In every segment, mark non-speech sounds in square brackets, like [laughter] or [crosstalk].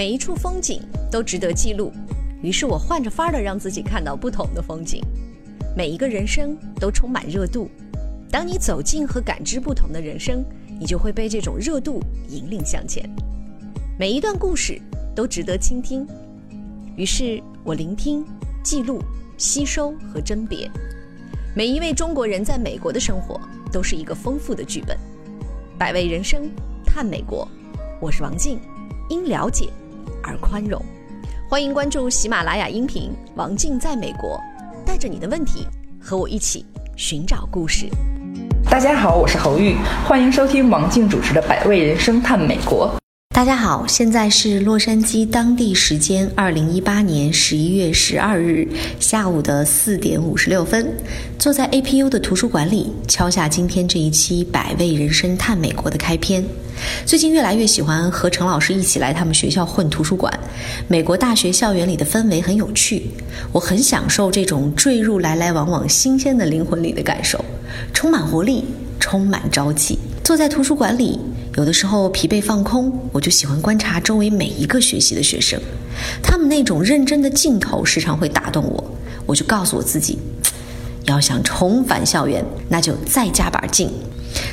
每一处风景都值得记录，于是我换着法儿的让自己看到不同的风景。每一个人生都充满热度，当你走进和感知不同的人生，你就会被这种热度引领向前。每一段故事都值得倾听，于是我聆听、记录、吸收和甄别。每一位中国人在美国的生活都是一个丰富的剧本。百味人生，探美国，我是王静，因了解而宽容。欢迎关注喜马拉雅音频《王静在美国》，带着你的问题和我一起寻找故事。大家好，我是侯玉，欢迎收听王静主持的《百味人生探美国》。大家好，现在是洛杉矶当地时间二零一八年十一月十二日下午的四点五十六分，坐在 APU 的图书馆里，敲下今天这一期《百味人生探美国》的开篇。最近越来越喜欢和陈老师一起来他们学校混图书馆，美国大学校园里的氛围很有趣，我很享受这种坠入来来往往新鲜的灵魂里的感受，充满活力，充满朝气。坐在图书馆里。有的时候疲惫放空，我就喜欢观察周围每一个学习的学生，他们那种认真的劲头时常会打动我。我就告诉我自己，[tsk] 要想重返校园，那就再加把劲。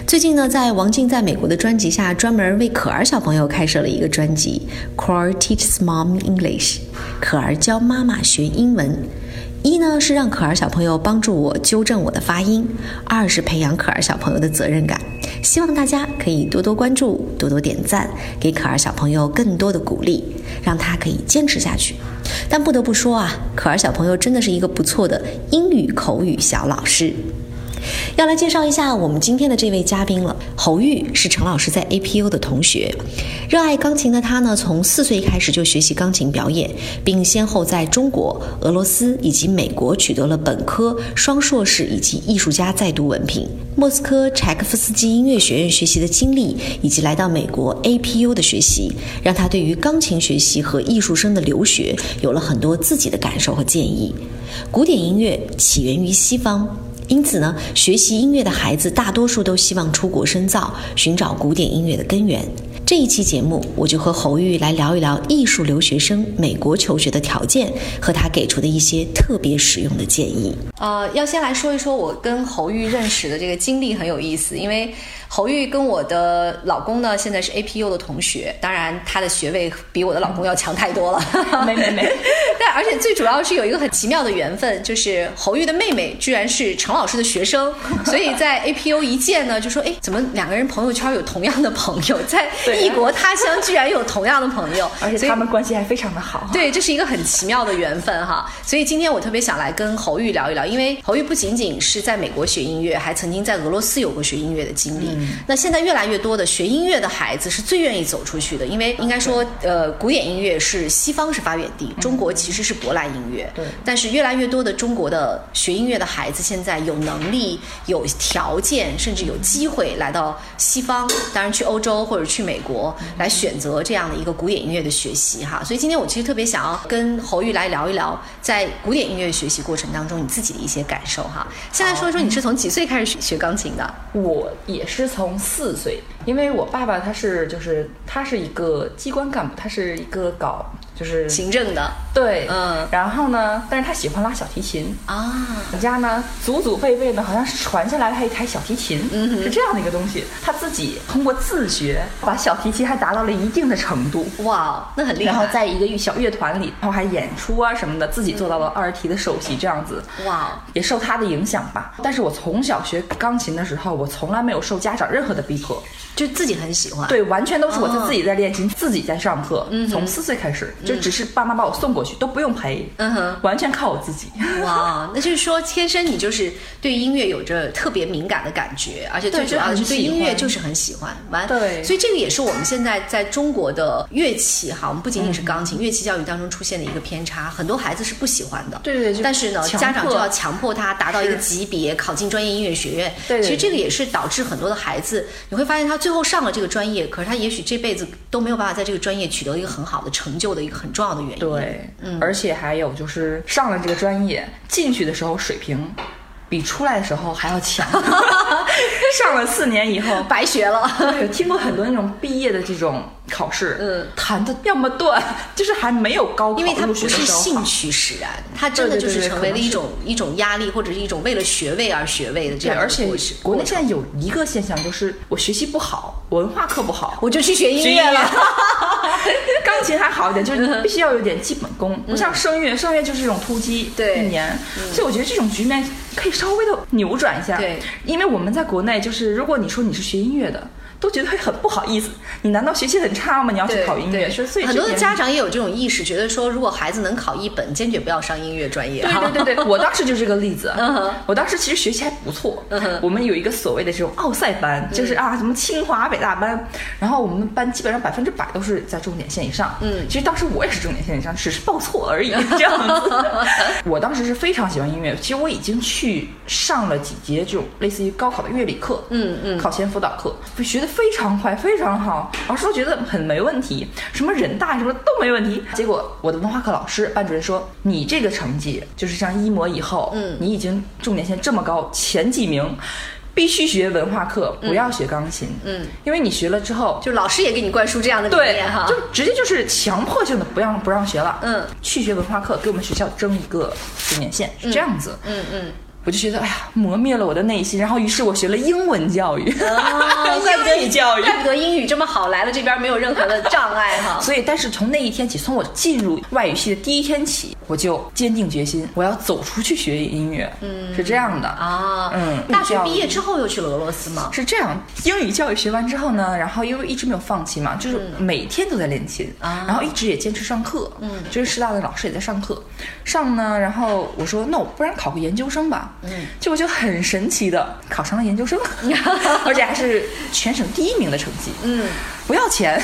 最近呢，在王静在美国的专辑下，专门为可儿小朋友开设了一个专辑，Core Teaches Mom English，可儿教妈妈学英文。一呢是让可儿小朋友帮助我纠正我的发音，二是培养可儿小朋友的责任感。希望大家可以多多关注，多多点赞，给可儿小朋友更多的鼓励，让他可以坚持下去。但不得不说啊，可儿小朋友真的是一个不错的英语口语小老师。要来介绍一下我们今天的这位嘉宾了。侯玉是陈老师在 APU 的同学，热爱钢琴的他呢，从四岁开始就学习钢琴表演，并先后在中国、俄罗斯以及美国取得了本科、双硕士以及艺术家在读文凭。莫斯科柴可夫斯基音乐学院学习的经历，以及来到美国 APU 的学习，让他对于钢琴学习和艺术生的留学有了很多自己的感受和建议。古典音乐起源于西方。因此呢，学习音乐的孩子大多数都希望出国深造，寻找古典音乐的根源。这一期节目，我就和侯玉来聊一聊艺术留学生美国求学的条件和他给出的一些特别实用的建议。呃，要先来说一说我跟侯玉认识的这个经历很有意思，因为。侯玉跟我的老公呢，现在是 APU 的同学，当然他的学位比我的老公要强太多了。没 [laughs] 没没，[laughs] 但而且最主要是有一个很奇妙的缘分，就是侯玉的妹妹居然是程老师的学生，[laughs] 所以在 APU 一见呢，就说哎，怎么两个人朋友圈有同样的朋友，在异国他乡居然有同样的朋友，而且他们关系还非常的好。对，这是一个很奇妙的缘分哈。所以今天我特别想来跟侯玉聊一聊，因为侯玉不仅仅是在美国学音乐，还曾经在俄罗斯有过学音乐的经历。那现在越来越多的学音乐的孩子是最愿意走出去的，因为应该说，呃，古典音乐是西方是发源地，中国其实是舶来音乐。对。但是越来越多的中国的学音乐的孩子，现在有能力、有条件，甚至有机会来到西方，当然去欧洲或者去美国来选择这样的一个古典音乐的学习哈。所以今天我其实特别想要跟侯玉来聊一聊，在古典音乐学习过程当中你自己的一些感受哈。先来说一说你是从几岁开始学学钢琴的？我也是从。四岁，因为我爸爸他是就是他是一个机关干部，他是一个搞就是行政的，对，嗯，然后呢，但是他喜欢拉小提琴。啊，我家呢祖祖辈辈呢好像是传下来他一台小提琴，嗯，是这样的一个东西，他自己通过自学把小提琴还达到了一定的程度，哇，那很厉害，然后在一个小乐团里，然后还演出啊什么的，自己做到了二提的首席，这样子，哇，也受他的影响吧。但是我从小学钢琴的时候，我从来没有受家长任何的逼迫。就自己很喜欢，对，完全都是我在自己在练琴，自己在上课。嗯，从四岁开始，就只是爸妈把我送过去，都不用陪，嗯哼，完全靠我自己。哇，那就是说天生你就是对音乐有着特别敏感的感觉，而且最主要的是对音乐就是很喜欢。完，对，所以这个也是我们现在在中国的乐器哈，我们不仅仅是钢琴，乐器教育当中出现的一个偏差，很多孩子是不喜欢的。对对对，但是呢，家长就要强迫他达到一个级别，考进专业音乐学院。对，其实这个也是导致很多的孩子，你会发现他。最后上了这个专业，可是他也许这辈子都没有办法在这个专业取得一个很好的成就的一个很重要的原因。对，嗯，而且还有就是上了这个专业，进去的时候水平。比出来的时候还要强，[laughs] [laughs] 上了四年以后白学了。[laughs] 有听过很多那种毕业的这种考试，嗯，弹的要么断，[laughs] 就是还没有高考因为它不是兴趣使然，它真的就是成为了一种一种压力，或者是一种为了学位而学位的这样而且国内现在有一个现象，就是我学习不好，文化课不好，我就去学音乐了。钢琴还好一点，就是必须要有点基本功，不像声乐，声乐就是这种突击对。一年，所以我觉得这种局面可以稍微的扭转一下。对，因为我们在国内，就是如果你说你是学音乐的。都觉得会很不好意思，你难道学习很差吗？你要去考音乐，所以很多的家长也有这种意识，觉得说如果孩子能考一本，坚决不要上音乐专业。对对对对，我当时就是这个例子。[laughs] 我当时其实学习还不错，我们有一个所谓的这种奥赛班，就是啊什么清华北大班，然后我们班基本上百分之百都是在重点线以上。嗯，其实当时我也是重点线以上，只是报错而已。这样子，[laughs] 我当时是非常喜欢音乐，其实我已经去上了几节这种类似于高考的乐理课，嗯嗯，考前辅导课，学的。非常快，非常好，老师都觉得很没问题，什么人大什么都没问题。结果我的文化课老师、班主任说：“你这个成绩就是上一模以后，嗯，你已经重点线这么高，前几名，必须学文化课，不要学钢琴，嗯，因为你学了之后，就老师也给你灌输这样的理念哈，就直接就是强迫性的不让不让学了，嗯，去学文化课，给我们学校争一个重点线，是这样子，嗯嗯。”我就觉得，哎呀，磨灭了我的内心。然后，于是我学了英文教育，[laughs] 英语教育，怪不得英语这么好，来了这边没有任何的障碍哈。所以，但是从那一天起，从我进入外语系的第一天起，我就坚定决心，我要走出去学音乐。嗯，是这样的啊。嗯，大学毕业之后又去了俄罗斯吗？是这样，英语教育学完之后呢，然后因为一直没有放弃嘛，就是每天都在练琴，然后一直也坚持上课。嗯，就是师大的老师也在上课，上呢，然后我说，那我不然考个研究生吧。嗯，结果就很神奇的考上了研究生，[laughs] 而且还是全省第一名的成绩。嗯，不要钱，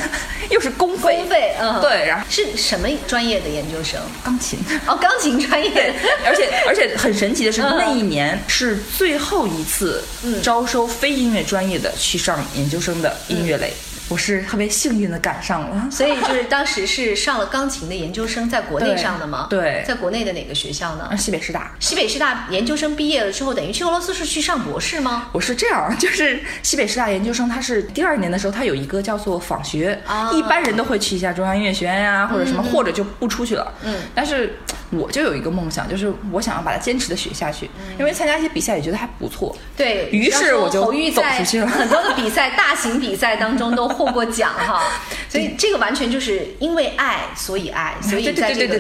又是公费。公费，嗯，对，然后是什么专业的研究生？钢琴。哦，钢琴专业。而且而且很神奇的是，那一年是最后一次招收非音乐专业的去上研究生的音乐类。我是特别幸运的赶上了，所以就是当时是上了钢琴的研究生，在国内上的吗？对，在国内的哪个学校呢？西北师大。西北师大研究生毕业了之后，等于去俄罗斯是去上博士吗？我是这样，就是西北师大研究生，他是第二年的时候，他有一个叫做访学，一般人都会去一下中央音乐学院呀，或者什么，或者就不出去了。嗯，但是。我就有一个梦想，就是我想要把它坚持的学下去，因为参加一些比赛也觉得还不错。对于是我就走出去了。[laughs] 很多的比赛，大型比赛当中都获过奖哈，[laughs] 所以这个完全就是因为爱，所以爱，所以在这个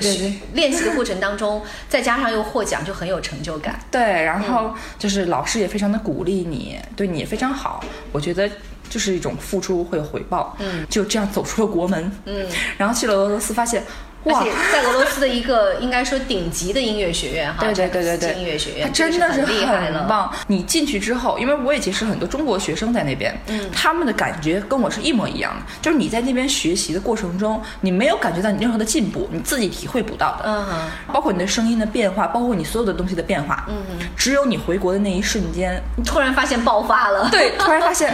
练习的过程当中，再加上又获奖，就很有成就感。对，然后就是老师也非常的鼓励你，对你也非常好。我觉得就是一种付出会有回报。嗯，就这样走出了国门。嗯，然后去了俄罗斯，发现。而且在俄罗斯的一个应该说顶级的音乐学院哈，对对对对对，音乐学院，它真的是很厉害了。棒！你进去之后，因为我也结识很多中国学生在那边，嗯，他们的感觉跟我是一模一样的，就是你在那边学习的过程中，你没有感觉到你任何的进步，你自己体会不到的，嗯，包括你的声音的变化，包括你所有的东西的变化，嗯哼，只有你回国的那一瞬间，你突然发现爆发了，对，突然发现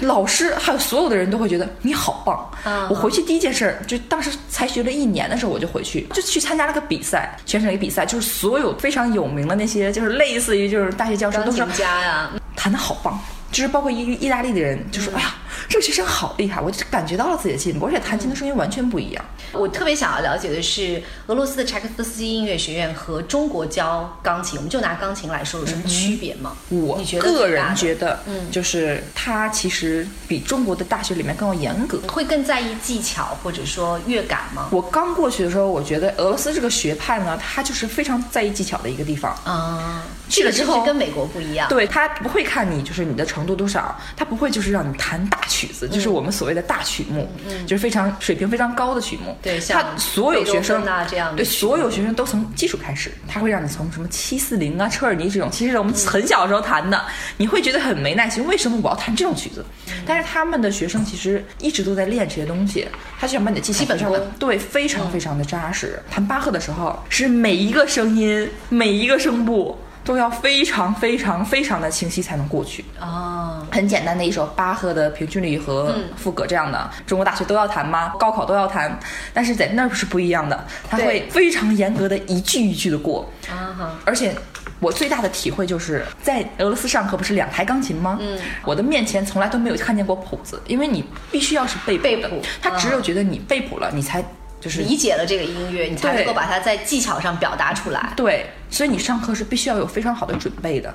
老师还有所有的人都会觉得你好棒。嗯，我回去第一件事就当时才学了一年的我就回去就。去参加了个比赛，全省一个比赛，就是所有非常有名的那些，就是类似于就是大学教授都是家呀，弹的好棒。就是包括意意大利的人就说：“哎呀，这个学生好厉害！”我就感觉到了自己的进步，而且弹琴的声音完全不一样。我特别想要了解的是，俄罗斯的柴可夫斯基音乐学院和中国教钢琴，我们就拿钢琴来说，有什么区别吗？我个人觉得，嗯，就是它其实比中国的大学里面更要严格，会更在意技巧或者说乐感吗？我刚过去的时候，我觉得俄罗斯这个学派呢，它就是非常在意技巧的一个地方啊。去了之后跟美国不一样，对他不会看你就是你的程度多少，他不会就是让你弹大曲子，就是我们所谓的大曲目，就是非常水平非常高的曲目。对，他所有学生啊这样，对所有学生都从基础开始，他会让你从什么七四零啊、车尔尼这种，其实我们很小时候弹的，你会觉得很没耐心，为什么我要弹这种曲子？但是他们的学生其实一直都在练这些东西，他就想把你的基本功对非常非常的扎实。弹巴赫的时候，是每一个声音、每一个声部。都要非常非常非常的清晰才能过去。哦，很简单的一首巴赫的平均律和赋格这样的，中国大学都要弹吗？高考都要弹，但是在那儿是不一样的，他会非常严格的一句一句的过。啊哈，而且我最大的体会就是在俄罗斯上课不是两台钢琴吗？嗯，我的面前从来都没有看见过谱子，因为你必须要是背背谱，他只有觉得你背谱了，你才。就是理解了这个音乐，你才能够把它在技巧上表达出来。对，所以你上课是必须要有非常好的准备的，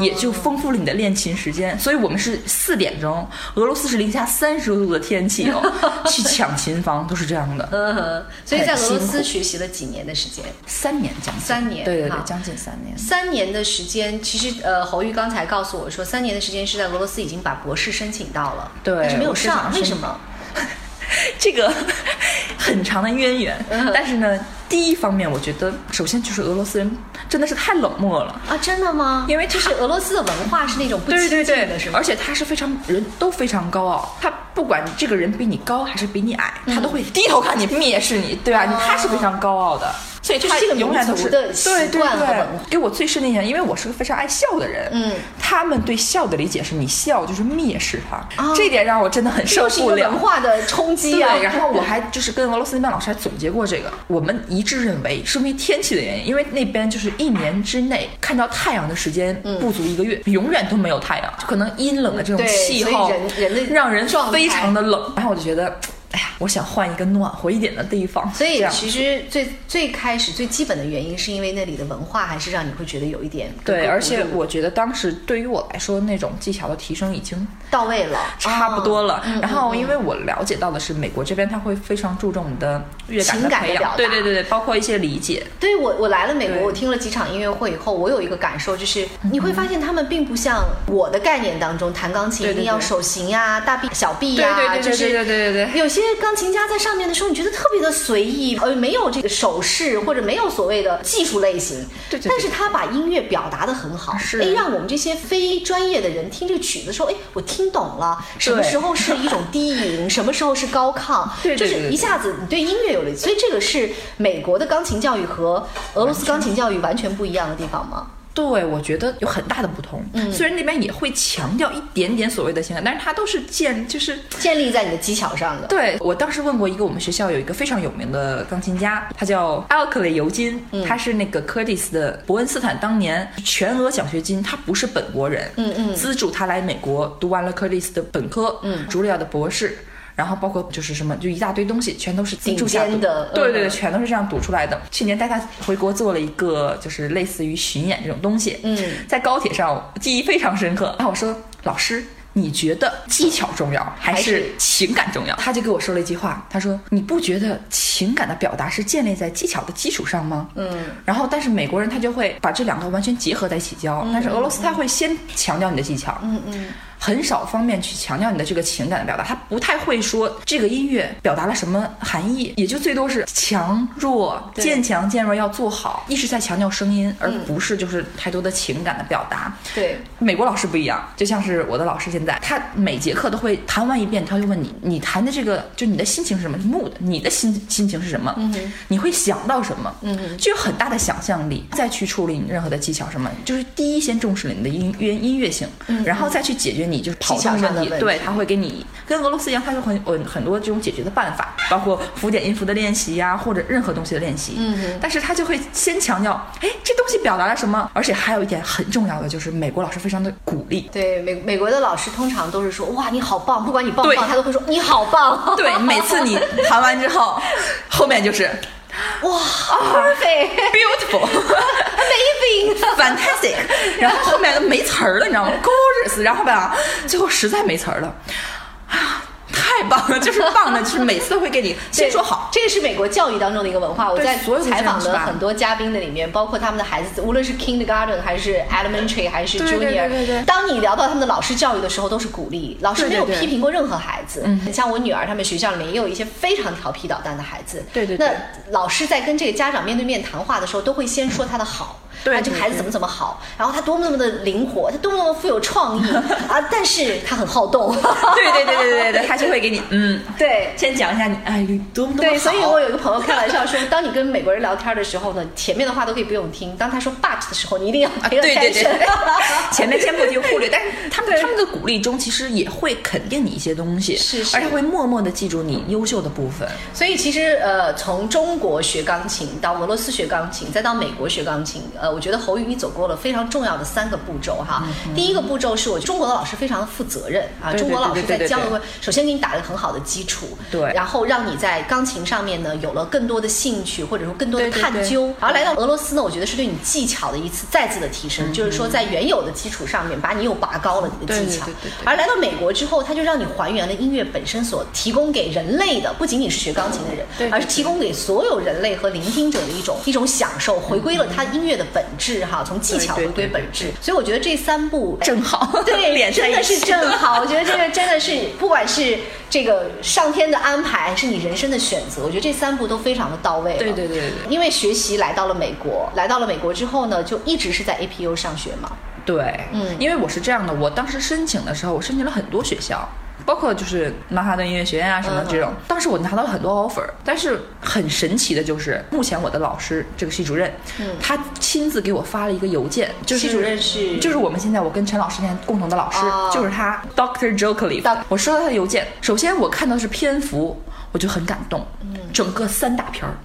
也就丰富了你的练琴时间。所以我们是四点钟，俄罗斯是零下三十度的天气哦，[laughs] 去抢琴房都是这样的。嗯，所以在俄罗斯学习了几年的时间？三年将近。三年，对对对，将近三年。三年的时间，其实呃，侯玉刚才告诉我说，三年的时间是在俄罗斯已经把博士申请到了，对，但是没有上，为什么？[laughs] 这个很长的渊源，但是呢，第一方面，我觉得首先就是俄罗斯人真的是太冷漠了啊！真的吗？因为就是俄罗斯的文化是那种不亲近的，是吗？而且他是非常人都非常高傲，他不管这个人比你高还是比你矮，他都会低头看你，蔑视你，对吧？他是非常高傲的。所以他永远都是对对对，给我最深的印象，因为我是个非常爱笑的人，嗯，他们对笑的理解是你笑就是蔑视他，这点让我真的很受不了。文化的冲击啊！然后我还就是跟俄罗斯那边老师还总结过这个，我们一致认为是因为天气的原因，因为那边就是一年之内看到太阳的时间不足一个月，永远都没有太阳，就可能阴冷的这种气候，让人非常的冷。然后我就觉得。哎呀，我想换一个暖和一点的地方。所以其实最最开始最基本的原因，是因为那里的文化还是让你会觉得有一点对。而且我觉得当时对于我来说，那种技巧的提升已经到位了，差不多了。然后因为我了解到的是，美国这边他会非常注重你的乐感的培养，对对对对，包括一些理解。对我我来了美国，我听了几场音乐会以后，我有一个感受，就是你会发现他们并不像我的概念当中弹钢琴一定要手型呀、大臂小臂呀，就是对对对对对，有些。钢琴家在上面的时候，你觉得特别的随意，呃，没有这个手势或者没有所谓的技术类型，对对。但是他把音乐表达的很好，是，哎，让我们这些非专业的人听这个曲子的时候，哎，我听懂了，什么时候是一种低吟，什么时候是高亢，[laughs] 对对，就是一下子你对音乐有了，所以这个是美国的钢琴教育和俄罗斯钢琴教育完全不一样的地方吗？对，我觉得有很大的不同。嗯，虽然那边也会强调一点点所谓的情感，但是它都是建，就是建立在你的技巧上的。对我当时问过一个我们学校有一个非常有名的钢琴家，他叫艾克雷尤金，他是那个柯蒂斯的伯恩斯坦当年全额奖学金，他不是本国人，嗯嗯，资助他来美国读完了柯蒂斯的本科，嗯，茱莉亚的博士。然后包括就是什么，就一大堆东西，全都是资助下的，对对对，全都是这样读出来的。去年带他回国做了一个，就是类似于巡演这种东西。嗯，在高铁上记忆非常深刻。然后我说：“老师，你觉得技巧重要还是情感重要？”他就给我说了一句话，他说：“你不觉得情感的表达是建立在技巧的基础上吗？”嗯。然后，但是美国人他就会把这两个完全结合在一起教，但是俄罗斯他会先强调你的技巧。嗯嗯。很少方面去强调你的这个情感的表达，他不太会说这个音乐表达了什么含义，也就最多是强弱、渐强渐弱要做好，一直在强调声音，而不是就是太多的情感的表达。对，美国老师不一样，就像是我的老师现在，他每节课都会弹完一遍，他就问你，你弹的这个就你的心情是什么？mood，你的心心情是什么？嗯你会想到什么？嗯就有很大的想象力，再去处理你任何的技巧什么，就是第一先重视了你的音乐音乐性，然后再去解决。你就是跑调问题，对他会给你跟俄罗斯一样，他有很很很多这种解决的办法，包括浮点音符的练习呀，或者任何东西的练习。嗯，但是他就会先强调，哎，这东西表达了什么？而且还有一点很重要的就是，美国老师非常的鼓励。对，美美国的老师通常都是说，哇，你好棒，不管你棒不棒，他都会说你好棒。对，每次你弹完之后，后面就是。哇，perfect, beautiful, amazing, fantastic，然后后面都没词儿了，你知道吗？Gorgeous，然后吧，最后实在没词儿了，啊。太棒了，就是棒的，就是每次都会给你 [laughs] 先说好。这个是美国教育当中的一个文化。我在采访的很多嘉宾的里面，包括他们的孩子，无论是 Kindergarten 还是 Elementary 还是 Junior，当你聊到他们的老师教育的时候，都是鼓励。老师没有批评过任何孩子。嗯，像我女儿他们学校里面也有一些非常调皮捣蛋的孩子。对对。那老师在跟这个家长面对面谈话的时候，都会先说他的好。对啊，这个孩子怎么怎么好，然后他多么多么的灵活，他多么多么富有创意 [laughs] 啊，但是他很好动。对对对对对对，[laughs] 他就会给你嗯，对，先讲一下你哎你多么多么对，所以我有一个朋友开玩笑说，当你跟美国人聊天的时候呢，前面的话都可以不用听，当他说 but 的时候，你一定要啊，给对对对。[laughs] 前面先不听忽略，但是他们对。他们的鼓励中，其实也会肯定你一些东西，是是。而且会默默的记住你优秀的部分。所以其实呃，从中国学钢琴到俄罗斯学钢琴，再到美国学钢琴，呃，我觉得侯宇你走过了非常重要的三个步骤哈。第一个步骤是我中国的老师非常的负责任啊，中国老师在教的首先给你打了很好的基础，对。然后让你在钢琴上面呢有了更多的兴趣，或者说更多的对对对。探究。而来到俄罗斯呢，我觉得是对你技巧的一次再次的提升，就是说在原有的基础上面把你又拔高了你的技巧。而来到美国之后，它就让你还原了音乐本身所提供给人类的，不仅仅是学钢琴的人，而是提供给所有人类和聆听者的一种一种享受，回归了它音乐的本质哈，从技巧回归本质。所以我觉得这三步正好对，[laughs] 真的是正好。我觉得这个真的是，不管是这个上天的安排，还是你人生的选择，我觉得这三步都非常的到位对对对对因为学习来到了美国，来到了美国之后呢，就一直是在 APU 上学嘛。对，嗯因为我是这样的，我当时申请的时候，我申请了很多学校。包括就是曼哈顿音乐学院啊什么这种，嗯当时我拿到了很多 offer，但是很神奇的就是，目前我的老师这个系主任，嗯。他亲自给我发了一个邮件，就是系主任是？就是我们现在我跟陈老师现在共同的老师，哦就是他 Doctor Jokely，Doc 我收到他的邮件，首先我看到是篇幅，我就很感动，嗯。整个三大篇儿，哦，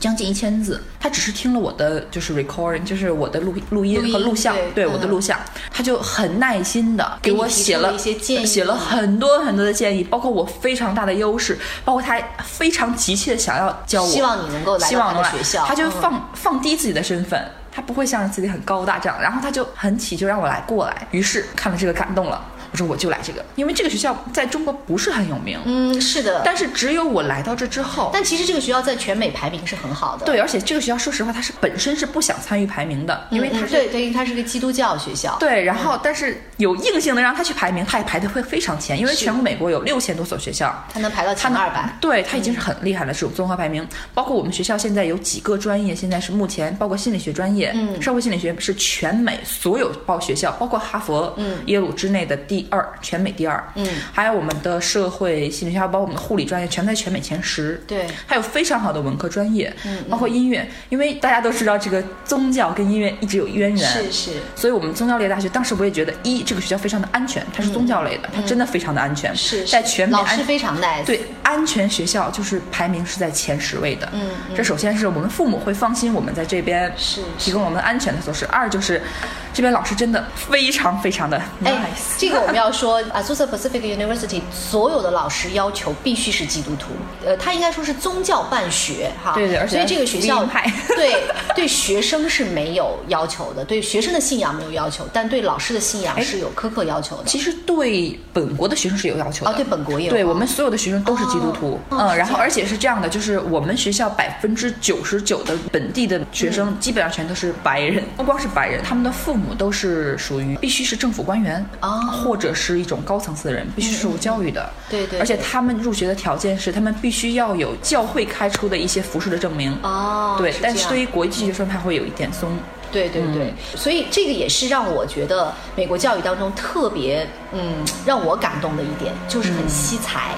将近一千字，他只是听了我的就是 recording，就是我的录录音和录像，对嗯我的录像，他就很耐心的给我写了了一些建议。写了很多很多的建议，包括我非常大的优势，包括他非常急切的想要教我，希望你能够来他的学校。他就嗯。放、放低自己的身份。他不会像自己很高大这样，然后他就很起就让我来过来，于是看了这个感动了，我说我就来这个，因为这个学校在中国不是很有名，嗯，是的。但是只有我来到这之后，但其实这个学校在全美排名是很好的。对，而且这个学校说实话，它是本身是不想参与排名的，因为它是、嗯对对，因为它是个基督教学校。对，然后但是有硬性的让他去排名，他也排的会非常前，因为全国美国有六千多所学校，它能排到前二百。对他已经是很厉害了，这种综合排名。包括我们学校现在有几个专业，现在是目前包括心理学专业，嗯社会心理学是全美所有报学校，包括哈佛、嗯耶鲁之内的第二，全美第二。嗯，还有我们的社会心理学，包括我们的护理专业，全在全美前十。对还有非常好的文科专业，嗯包括音乐，因为大家都知道这个宗教跟音乐一直有渊源，是是。所以我们宗教类大学当时我也觉得，一这个学校非常的安全，它是宗教类的，它真的非常的安全，嗯是在全美安老师非常 nice。对安全学校就是排名是在前十位的。嗯嗯这首先是我们父母会放心我们在这边是提供我们安全的措施，二就是这边老师真的非常非常的 nice。哎，这个我们要说 a s u s a Pacific University 所有的老师要求必须是基督徒，呃，他应该说是宗教办学哈。对对而且所以这个学校 [laughs] 对对学生是没有要求的，对学生的信仰没有要求，但对老师的信仰是有苛刻要求的。其实对本国的学生是有要求的，哦对本国也有。对我们所有的学生都是基督徒，嗯，然后而且是这样的，就是我们学校百分之九十九的本地的学生基本上全都是白人，不光是白人，他们的父母都是属于必须是政府官员哦。或者是一种高层次的人，必须受教育的，对对对而且他们入学的条件是他们必须要有教会开出的一些服饰的证明，哦，对，但是对于国际学生他会有一点松。对对对，所以这个也是让我觉得美国教育当中特别嗯让我感动的一点，就是很惜才。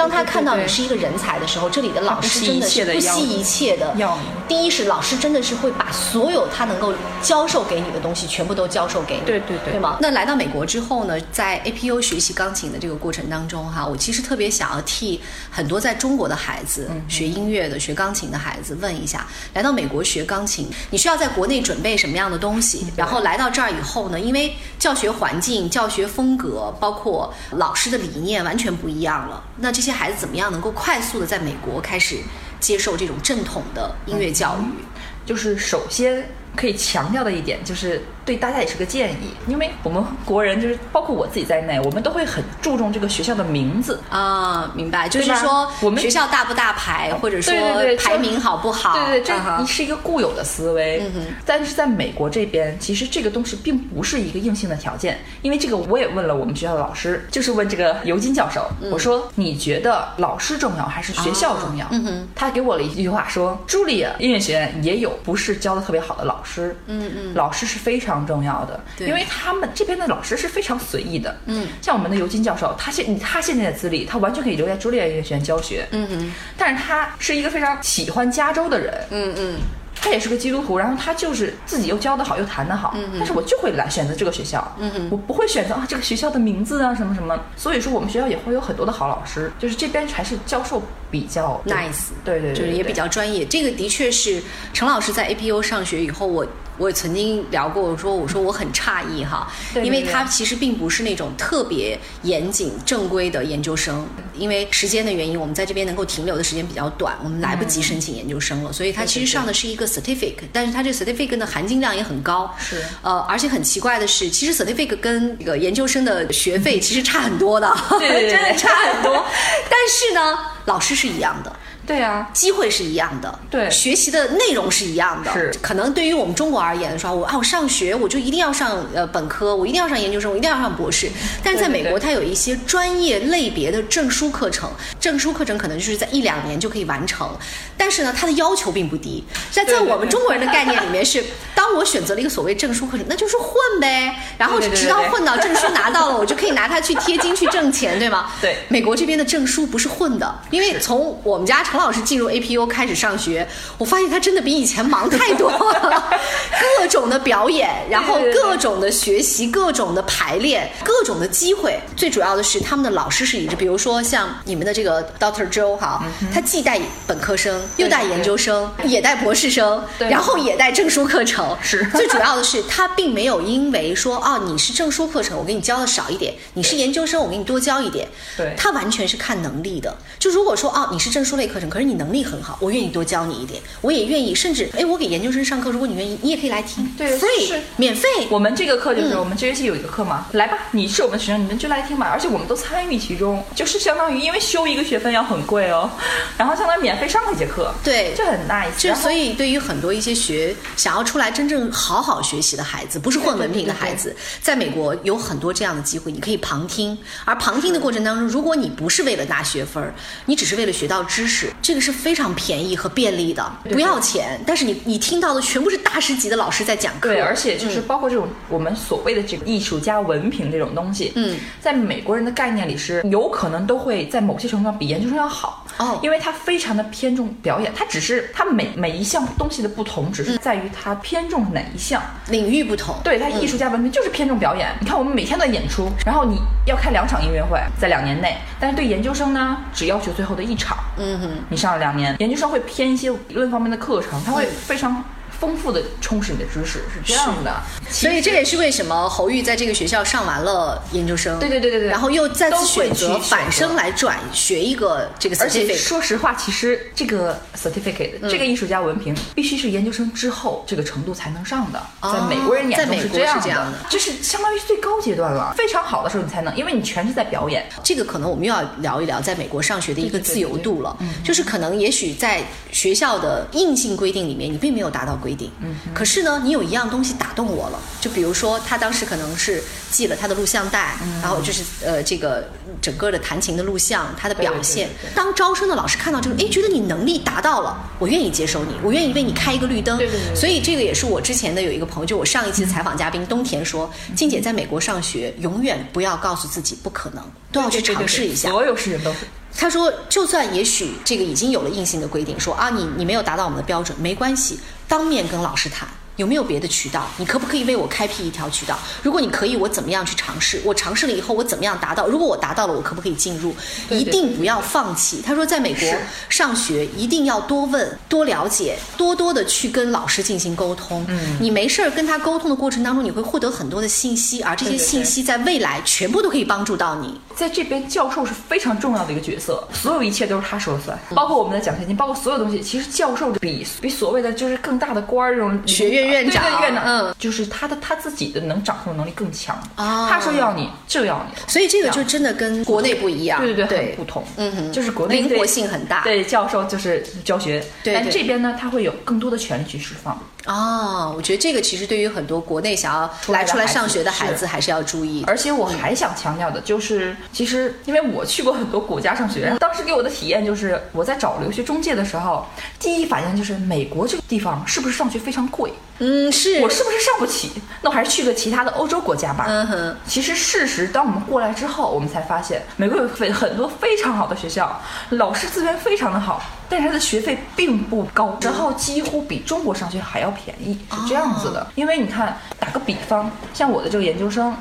当他看到你是一个人才的时候，这里的老师真的是不惜一切的要。第一是老师真的是会把所有他能够教授给你的东西全部都教授给你，对对对对吗？那来到美国之后呢，在 APU 学习钢琴的这个过程当中哈，我其实特别想要替很多在中国的孩子、学音乐的、学钢琴的孩子问一下，来到美国学钢琴，你需要在国内准备什么样的东西？然后来到这儿以后呢，因为教学环境、教学风格，包括老师的理念完全不一样了，那这些孩子怎么样能够快速的在美国开始接受这种正统的音乐教育？就是首先可以强调的一点，就是对大家也是个建议，因为我们国人就是包括我自己在内，我们都会很注重这个学校的名字。啊，明白，就是说我们学校大不大牌，或者说排名好不好？对对这你是一个固有的思维。嗯哼但是在美国这边，其实这个东西并不是一个硬性的条件，因为这个我也问了我们学校的老师，就是问这个尤金教授，我说你觉得老师重要还是学校重要？嗯哼，他给我了一句话说，茱莉亚音乐学院也有不是教的特别好的老老师，嗯嗯，老师是非常重要的，因为他们这边的老师是非常随意的，嗯，像我们的尤金教授，他现他现在的资历，他完全可以留在茱莉亚音乐学院教学，嗯嗯，但是他是一个非常喜欢加州的人，嗯嗯。他也是个基督徒，然后他就是自己又教得好，又弹得好，但是我就会来选择这个学校，我不会选择啊这个学校的名字啊什么什么，所以说我们学校也会有很多的好老师，就是这边还是教授比较 nice，对对，就是也比较专业。这个的确是陈老师在 APU 上学以后，我我也曾经聊过，我说我说我很诧异哈，因为他其实并不是那种特别严谨正规的研究生，因为时间的原因，我们在这边能够停留的时间比较短，我们来不及申请研究生了，所以他其实上的是一个。certificate，但是他这个 certificate 的含金量也很高，是，呃，而且很奇怪的是，其实 certificate 跟这个研究生的学费其实差很多的，对，[laughs] 真的差很多，但是呢，老师是一样的。对啊，机会是一样的，对，学习的内容是一样的，是。可能对于我们中国而言说，我啊，我上学我就一定要上呃本科，我一定要上研究生，我一定要上博士。但是在美国，它有一些专业类别的证书课程，证书课程可能就是在一两年就可以完成。但是呢，它的要求并不低。在在我们中国人的概念里面是，当我选择了一个所谓证书课程，那就是混呗。[laughs] 然后直到混到证书拿到了，我就可以拿它去贴金去挣钱，对吗？对。美国这边的证书不是混的，因为从我们家成老师进入 APU 开始上学，我发现他真的比以前忙太多了，[laughs] 各种的表演，然后各种的学习，各种的排练，各种的机会。最主要的是他们的老师是一致，比如说像你们的这个 Doctor Joe 哈，他既带本科生，又带研究生，也带博士生，然后也带证书课程。是最主要的是他并没有因为说哦你是证书课程，我给你教的少一点，你是研究生，我给你多教一点。对，他完全是看能力的。就如果说哦你是证书类课程，可是你能。力很好，我愿意多教你一点，我也愿意，甚至哎，我给研究生上课，如果你愿意，你也可以来听，对，free 免费。我们这个课就是我们这学期有一个课嘛，来吧，你是我们学生，你们就来听吧，而且我们都参与其中，就是相当于因为修一个学分要很贵哦，然后相当于免费上了一节课，对，就很 nice。就所以对于很多一些学想要出来真正好好学习的孩子，不是混文凭的孩子，在美国有很多这样的机会，你可以旁听，而旁听的过程当中，如果你不是为了拿学分，你只是为了学到知识，这个是非常便宜。和便利的不要钱，但是你你听到的全部是大师级的老师在讲课，对，而且就是包括这种我们所谓的这个艺术家文凭这种东西，嗯，在美国人的概念里是有可能都会在某些程度上比研究生要好哦，因为它非常的偏重表演，它只是它每每一项东西的不同，只是在于它偏重哪一项领域不同，对，它艺术家文凭就是偏重表演。你看我们每天都在演出，然后你要开两场音乐会，在两年内，但是对研究生呢，只要求最后的一场，嗯哼，你上了两年，研究生会。偏一些理论方面的课程，它会非常。丰富的充实你的知识是这样的，所以这也是为什么侯玉在这个学校上完了研究生，对对对对对，然后又再次选择反身来转学一个这个 certificate。而且说实话，其实这个 certificate 这个艺术家文凭必须是研究生之后这个程度才能上的，在美国人眼中是这样的，就是相当于最高阶段了，非常好的时候你才能，因为你全是在表演。这个可能我们又要聊一聊在美国上学的一个自由度了，就是可能也许在学校的硬性规定里面，你并没有达到规。规定，嗯，可是呢，你有一样东西打动我了，就比如说他当时可能是寄了他的录像带，然后就是呃这个整个的弹琴的录像，他的表现。当招生的老师看到这个，哎，觉得你能力达到了，我愿意接收你，我愿意为你开一个绿灯。对对对。所以这个也是我之前的有一个朋友，就我上一期的采访嘉宾东田说，静姐在美国上学，永远不要告诉自己不可能，都要去尝试一下。所有事情都是。他说：“就算也许这个已经有了硬性的规定，说啊，你你没有达到我们的标准，没关系，当面跟老师谈。”有没有别的渠道？你可不可以为我开辟一条渠道？如果你可以，我怎么样去尝试？我尝试了以后，我怎么样达到？如果我达到了，我可不可以进入？一定不要放弃。他说，在美国上学一定要多问、多了解、多多的去跟老师进行沟通。嗯，你没事儿跟他沟通的过程当中，你会获得很多的信息，而这些信息在未来全部都可以帮助到你。在这边，教授是非常重要的一个角色，所有一切都是他说了算，包括我们的奖学金，包括所有东西。其实教授比比所谓的就是更大的官儿这种学院。院长，院长，嗯，就是他的他自己的能掌控能力更强。他说要你就要你，所以这个就真的跟国内不一样，对对对，很不同，嗯哼，就是国内灵活性很大，对，教授就是教学，但这边呢，他会有更多的权利去释放。哦，我觉得这个其实对于很多国内想要来出来上学的孩子还是要注意。而且我还想强调的就是，其实因为我去过很多国家上学，当时给我的体验就是我在找留学中介的时候，第一反应就是美国这个地方是不是上学非常贵？嗯，是我是不是上不起？那我还是去个其他的欧洲国家吧。嗯哼。其实事实，当我们过来之后，我们才发现，美国有非很多非常好的学校，老师资源非常的好，但是它的学费并不高，然后几乎比中国上学还要便宜，是这样子的。因为你看，打个比方，像我的这个研究生，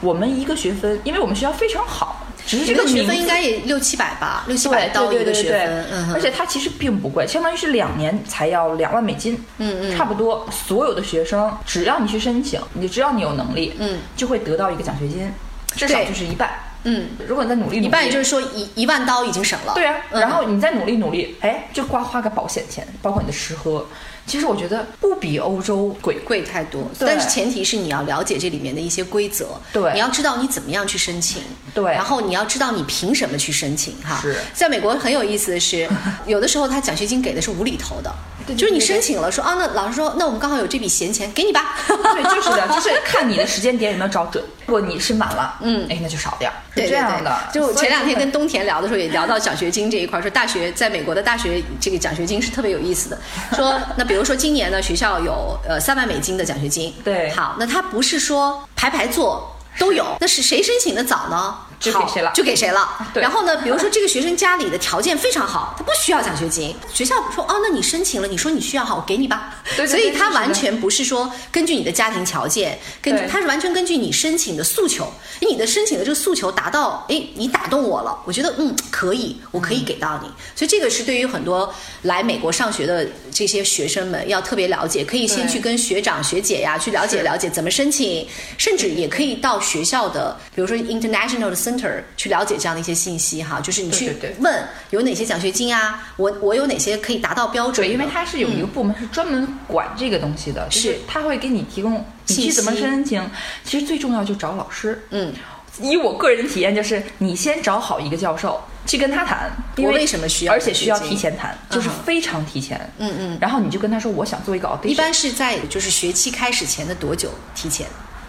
我们一个学分，因为我们学校非常好。只是这个学分应该也六七百吧，六七百刀一个学分，嗯而且它其实并不贵，相当于是两年才要两万美金，嗯嗯，差不多。所有的学生只要你去申请，你只要你有能力，嗯，就会得到一个奖学金，至少就是一半，嗯。如果你再努力，一半也就是说一一万刀已经省了，对啊。然后你再努力努力，哎，就光花个保险钱，包括你的吃喝。其实我觉得不比欧洲贵贵太多，但是前提是你要了解这里面的一些规则，对，你要知道你怎么样去申请，对，然后你要知道你凭什么去申请哈。是，在美国很有意思的是，有的时候他奖学金给的是无厘头的，就是你申请了说啊，那老师说那我们刚好有这笔闲钱给你吧，[laughs] 对，就是的，就是看你的时间点有没有找准，如果你是满了，嗯，哎，那就少点，是这样的。就前两天跟东田聊的。时候也聊到奖学金这一块，说大学在美国的大学这个奖学金是特别有意思的，说那比如说今年呢学校有呃 [laughs] 三万美金的奖学金，对，好，那他不是说排排坐都有，那是谁申请的早呢？就给谁了？就给谁了。对。然后呢，比如说这个学生家里的条件非常好，他不需要奖学金，学校说哦，那你申请了，你说你需要好，我给你吧。对。所以他完全不是说根据你的家庭条件，根据他是完全根据你申请的诉求，你的申请的这个诉求达到，哎，你打动我了，我觉得嗯可以，我可以给到你。所以这个是对于很多来美国上学的这些学生们要特别了解，可以先去跟学长学姐呀去了解了解怎么申请，甚至也可以到学校的，比如说 international 的。Center 去了解这样的一些信息哈，就是你去问有哪些奖学金啊，我我有哪些可以达到标准？对，因为它是有一个部门是专门管这个东西的，是他会给你提供你去怎么申请。其实最重要就找老师。嗯，以我个人的体验就是，你先找好一个教授去跟他谈，我为什么需要，而且需要提前谈，就是非常提前。嗯嗯，然后你就跟他说，我想做一个 audition。一般是在就是学期开始前的多久提前？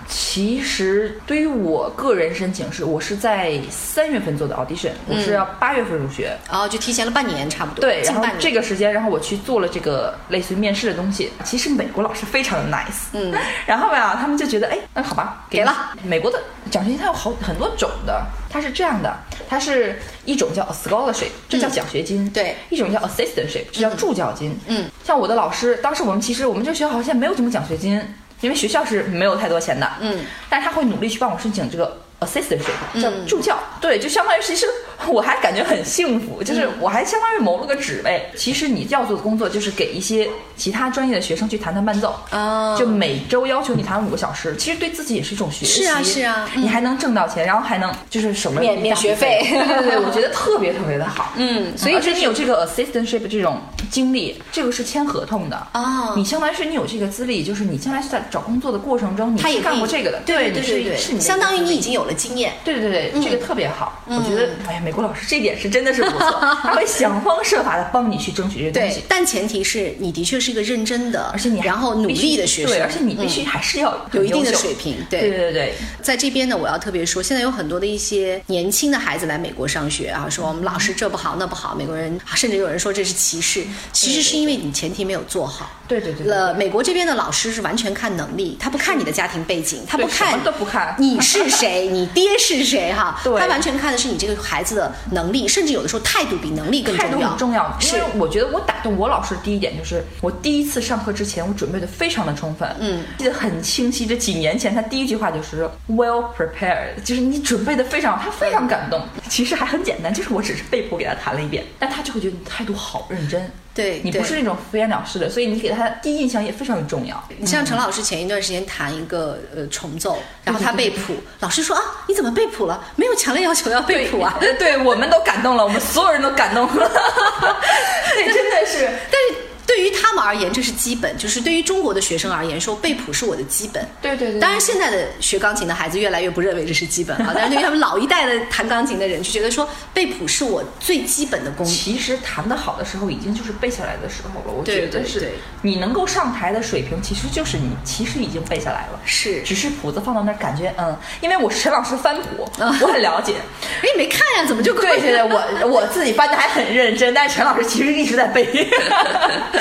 其实对于我个人申请是，我是在三月份做的 audition，我是要八月份入学，哦，就提前了半年差不多。对，然后这个时间，然后我去做了这个类似于面试的东西。其实美国老师非常的 nice，嗯，[laughs] 然后呀，他们就觉得，哎，那好吧，给了。美国的奖学金它有好很多种的，它是这样的，它是一种叫 scholarship，这叫奖学金，对，一种叫 assistantship，这叫助教金，嗯，像我的老师，当时我们其实我们这学校好像没有什么奖学金。因为学校是没有太多钱的，嗯，但是他会努力去帮我申请这个 assistantship，叫助教，对，就相当于其实 [laughs] 我还感觉很幸福，就是我还相当于谋了个职位。其实你要做的工作就是给一些其他专业的学生去弹弹伴奏，哦，就每周要求你弹五个小时，其实对自己也是一种学习，是啊是啊，你还能挣到钱，然后还能就是什么免免学费，对对对，我觉得特别特别的好，嗯，所以而且你有这个 assistantship 这种经历，这个是签合同的哦，你相当于是你有这个资历，就是你将来是在找工作的过程中，你是干过这个的，对对对对，是相当于你已经有了经验，对对对对，这个特别好，我觉得哎呀，美国老师这点是真的是不错，[laughs] 他会想方设法的帮你去争取这些东西，但前提是你的确是一个认真的，而且你然后努力的学生，对，而且你必须还是要有一定的水平，对对。对对，在这边呢，我要特别说，现在有很多的一些年轻的孩子来美国上学啊，说我们老师这不好那不好，美国人甚至有人说这是歧视，其实是因为你前提没有做好，对对对，呃，美国这边的老师是完全看能力，他不看你的家庭背景，他不看都不看。你是谁，你爹是谁哈，对，他完全看的是你这个孩子的能力，甚至有的时候态度比能力更重要，态度很重要，是我觉得我打动我老师的第一点就是我第一次上课之前我准备的非常的充分，嗯，记得很清晰，这几年前他第一句话就是 well prepared，就是你准备的非常，他非常感动。其实还很简单，就是我只是被迫给他弹了一遍，但他就会觉得你态度好认真。对你不是那种敷衍了事的，所以你给他第一印象也非常的重要。你像陈老师前一段时间弹一个呃重奏，然后他背谱，老师说啊，你怎么背谱了？没有强烈要求要背谱啊？对，我们都感动了，我们所有人都感动了。[laughs] 对，真的是，但是。对于他们而言，这是基本，就是对于中国的学生而言，说背谱是我的基本。对对对。当然，现在的学钢琴的孩子越来越不认为这是基本了，但是对于他们老一代的弹钢琴的人，就觉得说背谱是我最基本的功。其实弹得好的时候，已经就是背下来的时候了。我觉得是，对你能够上台的水平，其实就是你其实已经背下来了。是，只是谱子放到那儿，感觉嗯，因为我是陈老师翻谱，[laughs] 我很了解。哎，没看呀，怎么就对对对，我 [laughs] 我自己翻的还很认真，但是陈老师其实一直在背。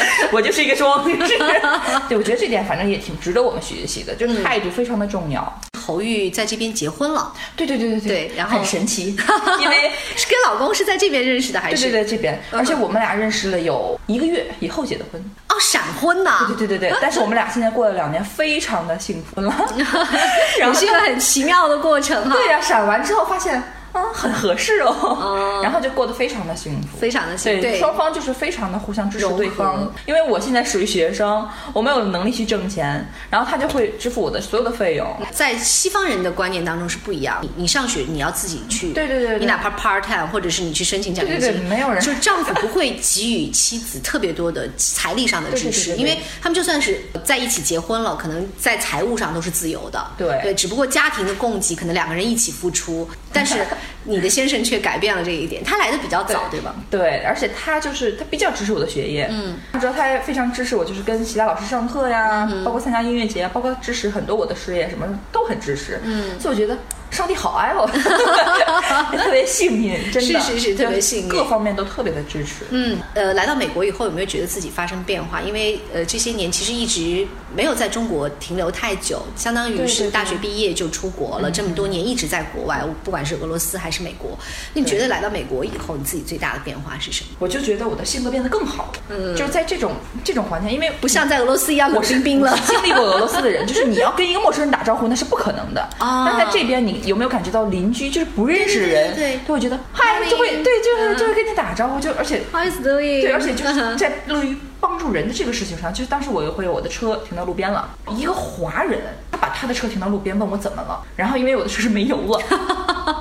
[laughs] 我就是一个装。[laughs] 对，我觉得这点反正也挺值得我们学习的，就是态度非常的重要。侯玉在这边结婚了，对对对对对，然后很神奇，[laughs] 因为是跟老公是在这边认识的，还是？对对对这边，而且我们俩认识了有一个月以后结的婚。哦，闪婚呐，对对对对对，但是我们俩现在过了两年，非常的幸福了，然后是一个很奇妙的过程哈。对呀，闪完之后发现。嗯，很合适哦，然后就过得非常的幸福，非常的幸福。对，双方就是非常的互相支持对方。因为我现在属于学生，我没有能力去挣钱，然后他就会支付我的所有的费用。在西方人的观念当中是不一样，你你上学你要自己去，对对对，你哪怕 part time 或者是你去申请奖学金，没有人，就是丈夫不会给予妻子特别多的财力上的支持，因为他们就算是在一起结婚了，可能在财务上都是自由的，对。对，只不过家庭的供给可能两个人一起付出，但是你的先生。却改变了这一点，他来的比较早，对吧？对，而且他就是他比较支持我的学业，嗯，知道他也非常支持我，就是跟其他老师上课呀，包括参加音乐节，包括支持很多我的事业，什么都很支持，嗯，所以我觉得。上帝好爱我，[laughs] 特别幸运，真的是是是特别幸运，各方面都特别的支持。嗯，呃，来到美国以后有没有觉得自己发生变化？因为呃这些年其实一直没有在中国停留太久，相当于是大学毕业就出国了，这么多年一直在国外，不管是俄罗斯还是美国。那你觉得来到美国以后，你自己最大的变化是什么？我就觉得我的性格变得更好了。嗯，就是在这种这种环境，因为不像在俄罗斯一样冷冰冰了。经历过俄罗斯的人，[laughs] 就是你要跟一个陌生人打招呼，那是不可能的。啊，但在这边你。有没有感觉到邻居就是不认识的人，对，都会觉得嗨，就会对，就是就会跟你打招呼，就而且对，而且就是在乐于帮助人的这个事情上，就是当时我有回我的车停到路边了，一个华人他把他的车停到路边，问我怎么了，然后因为我的车是没油了，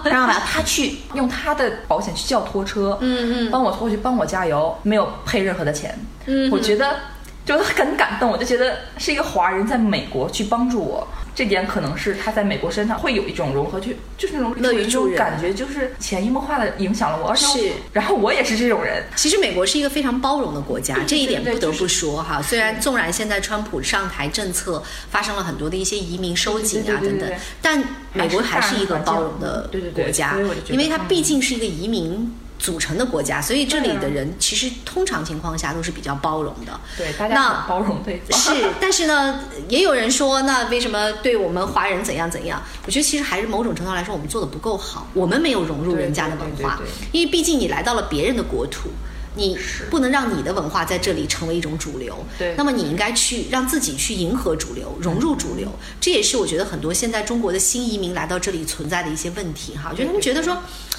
[laughs] 然后呢他去用他的保险去叫拖车，嗯嗯，帮我拖去帮我加油，没有赔任何的钱，嗯，我觉得就很感动，我就觉得是一个华人在美国去帮助我。这点可能是他在美国身上会有一种融合，就就是那种乐于助人感觉，就是潜移默化的影响了我。而且是，然后我也是这种人。其实美国是一个非常包容的国家，这一点不得不说哈。虽然纵然现在川普上台政策发生了很多的一些移民收紧啊等等，但美国还是一个包容的国家，因为它毕竟是一个移民。组成的国家，所以这里的人其实通常情况下都是比较包容的。对，大家包容对方。是，但是呢，也有人说，那为什么对我们华人怎样怎样？我觉得其实还是某种程度来说，我们做的不够好，我们没有融入人家的文化。因为毕竟你来到了别人的国土，你不能让你的文化在这里成为一种主流。对。那么你应该去让自己去迎合主流，融入主流。这也是我觉得很多现在中国的新移民来到这里存在的一些问题哈，就他们觉得说。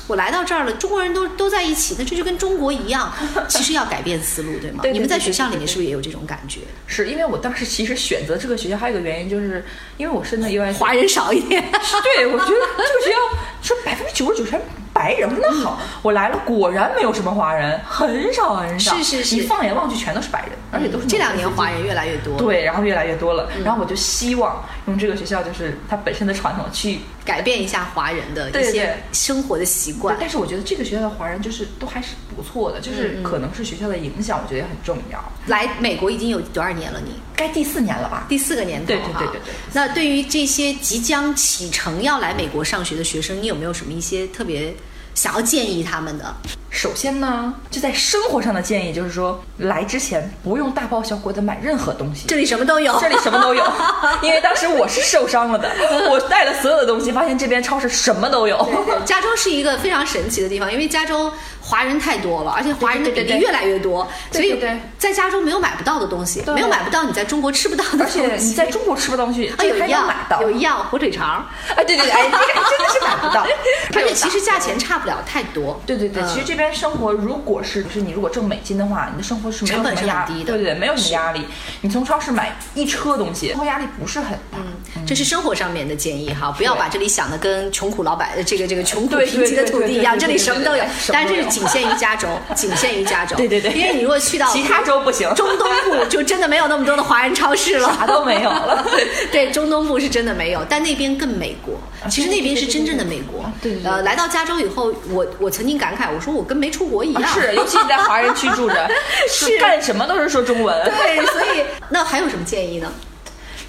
我来到这儿了，中国人都都在一起，那这就跟中国一样。[laughs] 其实要改变思路，对吗？对。你们在学校里面是不是也有这种感觉？是因为我当时其实选择这个学校还有一个原因，就是因为我身在 U S，华人少一点。对，我觉得这个学校说百分之九十九全。白人，那好，我来了，果然没有什么华人，很少很少。是是是，你放眼望去全都是白人，而且都是这两年华人越来越多。对，然后越来越多了，然后我就希望用这个学校，就是它本身的传统去改变一下华人的一些生活的习惯。但是我觉得这个学校的华人就是都还是不错的，就是可能是学校的影响，我觉得也很重要。来美国已经有多少年了？你该第四年了吧？第四个年头对对对对对。那对于这些即将启程要来美国上学的学生，你有没有什么一些特别？想要建议他们的，首先呢，就在生活上的建议就是说，来之前不用大包小裹的买任何东西，这里什么都有，这里什么都有，[laughs] 因为当时我是受伤了的，[laughs] 我带了所有的东西，发现这边超市什么都有。加州是一个非常神奇的地方，因为加州。华人太多了，而且华人的比例越来越多，所以在加州没有买不到的东西，没有买不到你在中国吃不到的东西。而且你在中国吃不到东西，有一样买到，有一样火腿肠。啊，对对对，哎，[laughs] 真的是买不到，[laughs] 而且其实价钱差不了太多。对对对，其实这边生活，如果是就是你如果挣美金的话，你的生活是没有什么压力的。对对对，没有什么压力。你从超市买一车东西，生活压力不是很大。嗯，这是生活上面的建议哈，不要把这里想的跟穷苦老板这个这个穷苦贫瘠的土地一样，这里什么都有，但是这是仅限于加州。[laughs] 仅限于加州，对对对，因为你如果去到其他州不行，中东部就真的没有那么多的华人超市了，[laughs] 啥都没有了。[laughs] 对，中东部是真的没有，但那边更美国。其实那边是真正的美国。对，呃，来到加州以后，我我曾经感慨，我说我跟没出国一样。是，尤其你在华人区住着，是干什么都是说中文。对，所以那还有什么建议呢？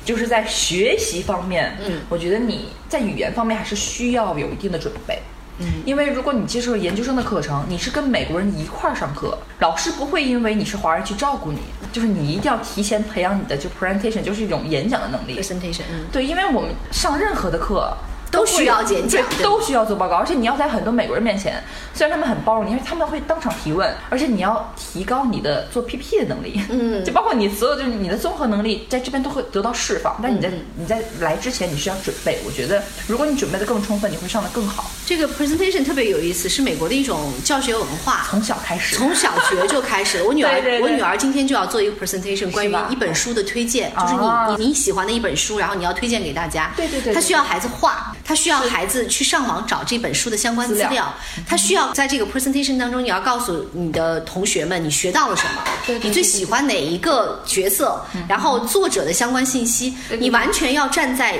就是在学习方面，嗯，我觉得你在语言方面还是需要有一定的准备。嗯，因为如果你接受了研究生的课程，你是跟美国人一块儿上课，老师不会因为你是华人去照顾你，就是你一定要提前培养你的就 presentation，就是一种演讲的能力。presentation，嗯，对，因为我们上任何的课。都需要演讲，都需要做报告，而且你要在很多美国人面前，虽然他们很包容你，他们会当场提问，而且你要提高你的做 PPT 的能力，嗯，就包括你所有就是你的综合能力，在这边都会得到释放。但你在你在来之前，你需要准备。我觉得如果你准备的更充分，你会上的更好。这个 presentation 特别有意思，是美国的一种教学文化，从小开始，从小学就开始。我女儿，[laughs] 我女儿今天就要做一个 presentation，关于一本书的推荐，就是你你你喜欢的一本书，然后你要推荐给大家。对对对，她需要孩子画，她需要孩子。去上网找这本书的相关资料，他需要在这个 presentation 当中，你要告诉你的同学们你学到了什么，你最喜欢哪一个角色，然后作者的相关信息，你完全要站在。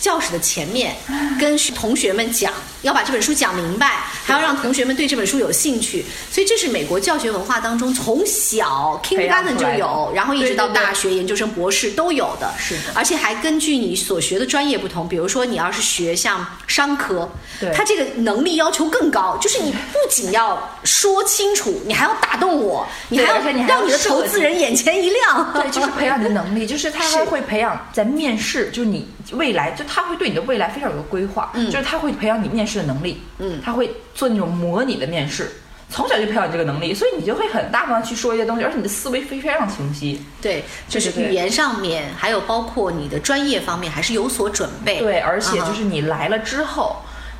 教室的前面，跟同学们讲，要把这本书讲明白，还要让同学们对这本书有兴趣。所以这是美国教学文化当中从小 kindergarten 就有，然后一直到大学、研究生、博士都有的。是的。而且还根据你所学的专业不同，比如说你要是学像商科，对，他这个能力要求更高，就是你不仅要说清楚，你还要打动我，你还要让你的投资人眼前一亮。对，就是培养你的能力，就是他还会培养在面试，就是你未来。就他会对你的未来非常有个规划，嗯，就是他会培养你面试的能力，嗯，他会做那种模拟的面试，从小就培养你这个能力，所以你就会很大方去说一些东西，而且你的思维非非常清晰。对，就是语言上面，还有包括你的专业方面，还是有所准备。对，而且就是你来了之后，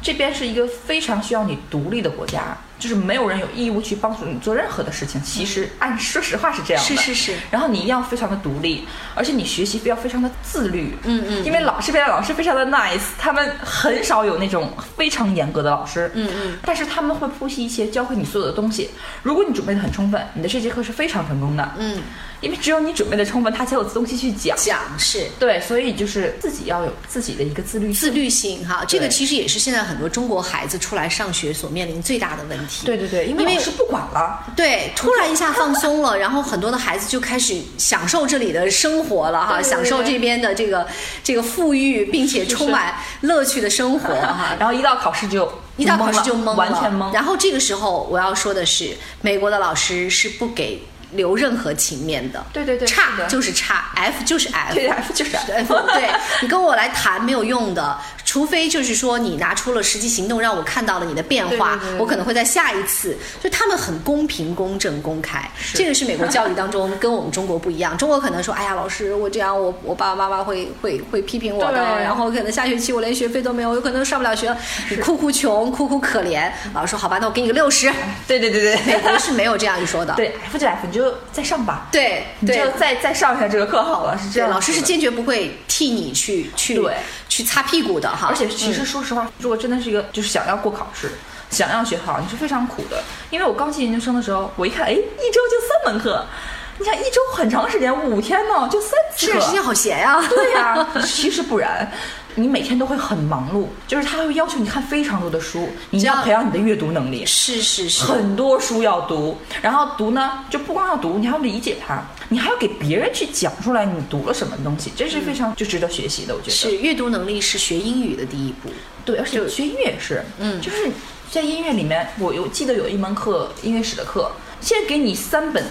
这边是一个非常需要你独立的国家。就是没有人有义务去帮助你做任何的事情。其实按说实话是这样的。是是是。然后你一定要非常的独立，而且你学习要非常的自律。嗯嗯。因为老师边的老师非常的 nice，他们很少有那种非常严格的老师。嗯嗯。但是他们会剖析一些，教会你所有的东西。如果你准备的很充分，你的这节课是非常成功的。嗯。因为只有你准备的充分，他才有东西去讲。讲是。对，所以就是自己要有自己的一个自律自律性哈。这个其实也是现在很多中国孩子出来上学所面临最大的问题。对对对，因为。老师不管了，对，突然一下放松了，然后很多的孩子就开始享受这里的生活了哈，享受这边的这个这个富裕并且充满乐趣的生活哈，[laughs] 然后一到考试就一到考试就懵了，完全懵。然后这个时候我要说的是，美国的老师是不给留任何情面的，对对对，差就是差，F 就是 F，F 就是 F，对你跟我来谈没有用的。除非就是说你拿出了实际行动，让我看到了你的变化，我可能会在下一次。就他们很公平、公正、公开，这个是美国教育当中跟我们中国不一样。[laughs] 中国可能说，哎呀，老师，我这样，我我爸爸妈妈会会会批评我的，然后可能下学期我连学费都没有，有可能上不了学，[laughs] 你哭哭穷，哭哭可怜。老师说，好吧，那我给你个六十。[laughs] 对对对对，美国是没有这样一说的。对，F 就 F，你就再上吧。对，你就再再上一下这个课好了，是这样。老师是坚决不会替你去去去擦屁股的哈。而且其实说。说实话，如果真的是一个就是想要过考试，想要学好，你是非常苦的。因为我刚进研究生的时候，我一看，哎，一周就三门课，你想一周很长时间，五天呢，就三次课，时间好闲呀。[laughs] 对呀，其实不然，你每天都会很忙碌，就是他会要求你看非常多的书，你要培养你的阅读能力。是是是，很多书要读，然后读呢，就不光要读，你还要理解它。你还要给别人去讲出来你读了什么东西，这是非常就值得学习的。我觉得是阅读能力是学英语的第一步，对，而且学音乐也是，嗯，就是在音乐里面，我有记得有一门课音乐史的课，现在给你三本，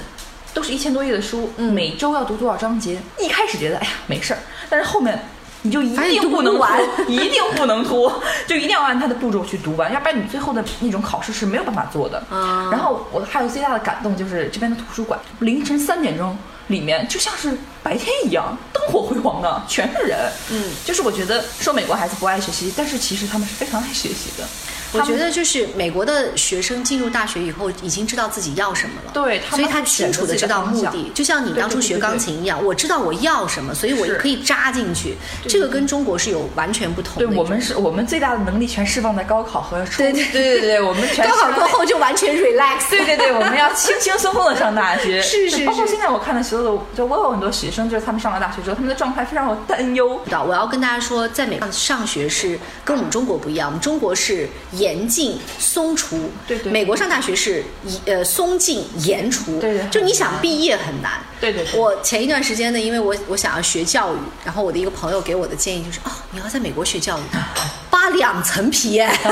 都是一千多页的书，每周要读多少章节？一开始觉得哎呀没事儿，但是后面。你就 [laughs] 一定不能完，一定不能拖，就一定要按他的步骤去读完，要不然你最后的那种考试是没有办法做的。嗯。然后我还有最大的感动就是这边的图书馆，凌晨三点钟里面就像是白天一样，灯火辉煌的，全是人。嗯。就是我觉得说美国孩子不爱学习，但是其实他们是非常爱学习的。我觉得就是美国的学生进入大学以后，已经知道自己要什么了。对，所以他清楚的知道目的。就像你当初学钢琴一样，我知道我要什么，所以我可以扎进去。这个跟中国是有完全不同的。对我们是我们最大的能力全释放在高考和初对对对对，我们全高考过后就完全 relax。对对对，我们要轻轻松松的上大学。是是。包括现在我看到所有的，就我有很多学生，就是他们上了大学之后，他们的状态非常有担忧。我要跟大家说，在美国上学是跟我们中国不一样，我们中国是严禁。松除，对对，美国上大学是呃松进严除，对对，就你想毕业很难，对对。我前一段时间呢，因为我我想要学教育，然后我的一个朋友给我的建议就是，哦，你要在美国学教育，[laughs] 扒两层皮哎。[laughs]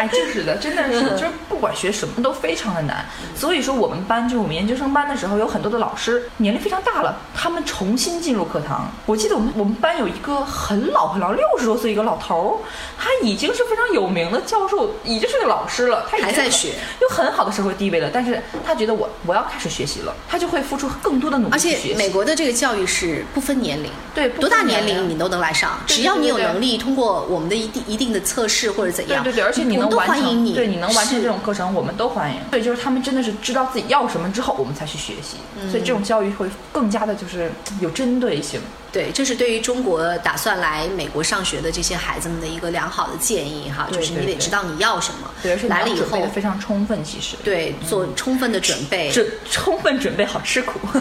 哎，就是的，真的是，就是不管学什么都非常的难。所以说，我们班就是我们研究生班的时候，有很多的老师年龄非常大了，他们重新进入课堂。我记得我们我们班有一个很老很老，六十多岁一个老头儿，他已经是非常有名的教授，已经是个老师了，他还在学，有很好的社会地位了。但是他觉得我我要开始学习了，他就会付出更多的努力。而且美国的这个教育是不分年龄，对，多大年龄你都能来上，只要你有能力通过我们的一定一定的测试或者怎样，对对对，而且你能完成，对，你能完成这种课程，我们都欢迎。对，就是他们真的是知道自己要什么之后，我们才去学习，所以这种教育会更加的就是有针对性。对，这是对于中国打算来美国上学的这些孩子们的一个良好的建议哈，就是你得知道你要什么，来了以后非常充分，其实对，做充分的准备，准充分准备好吃苦 [laughs]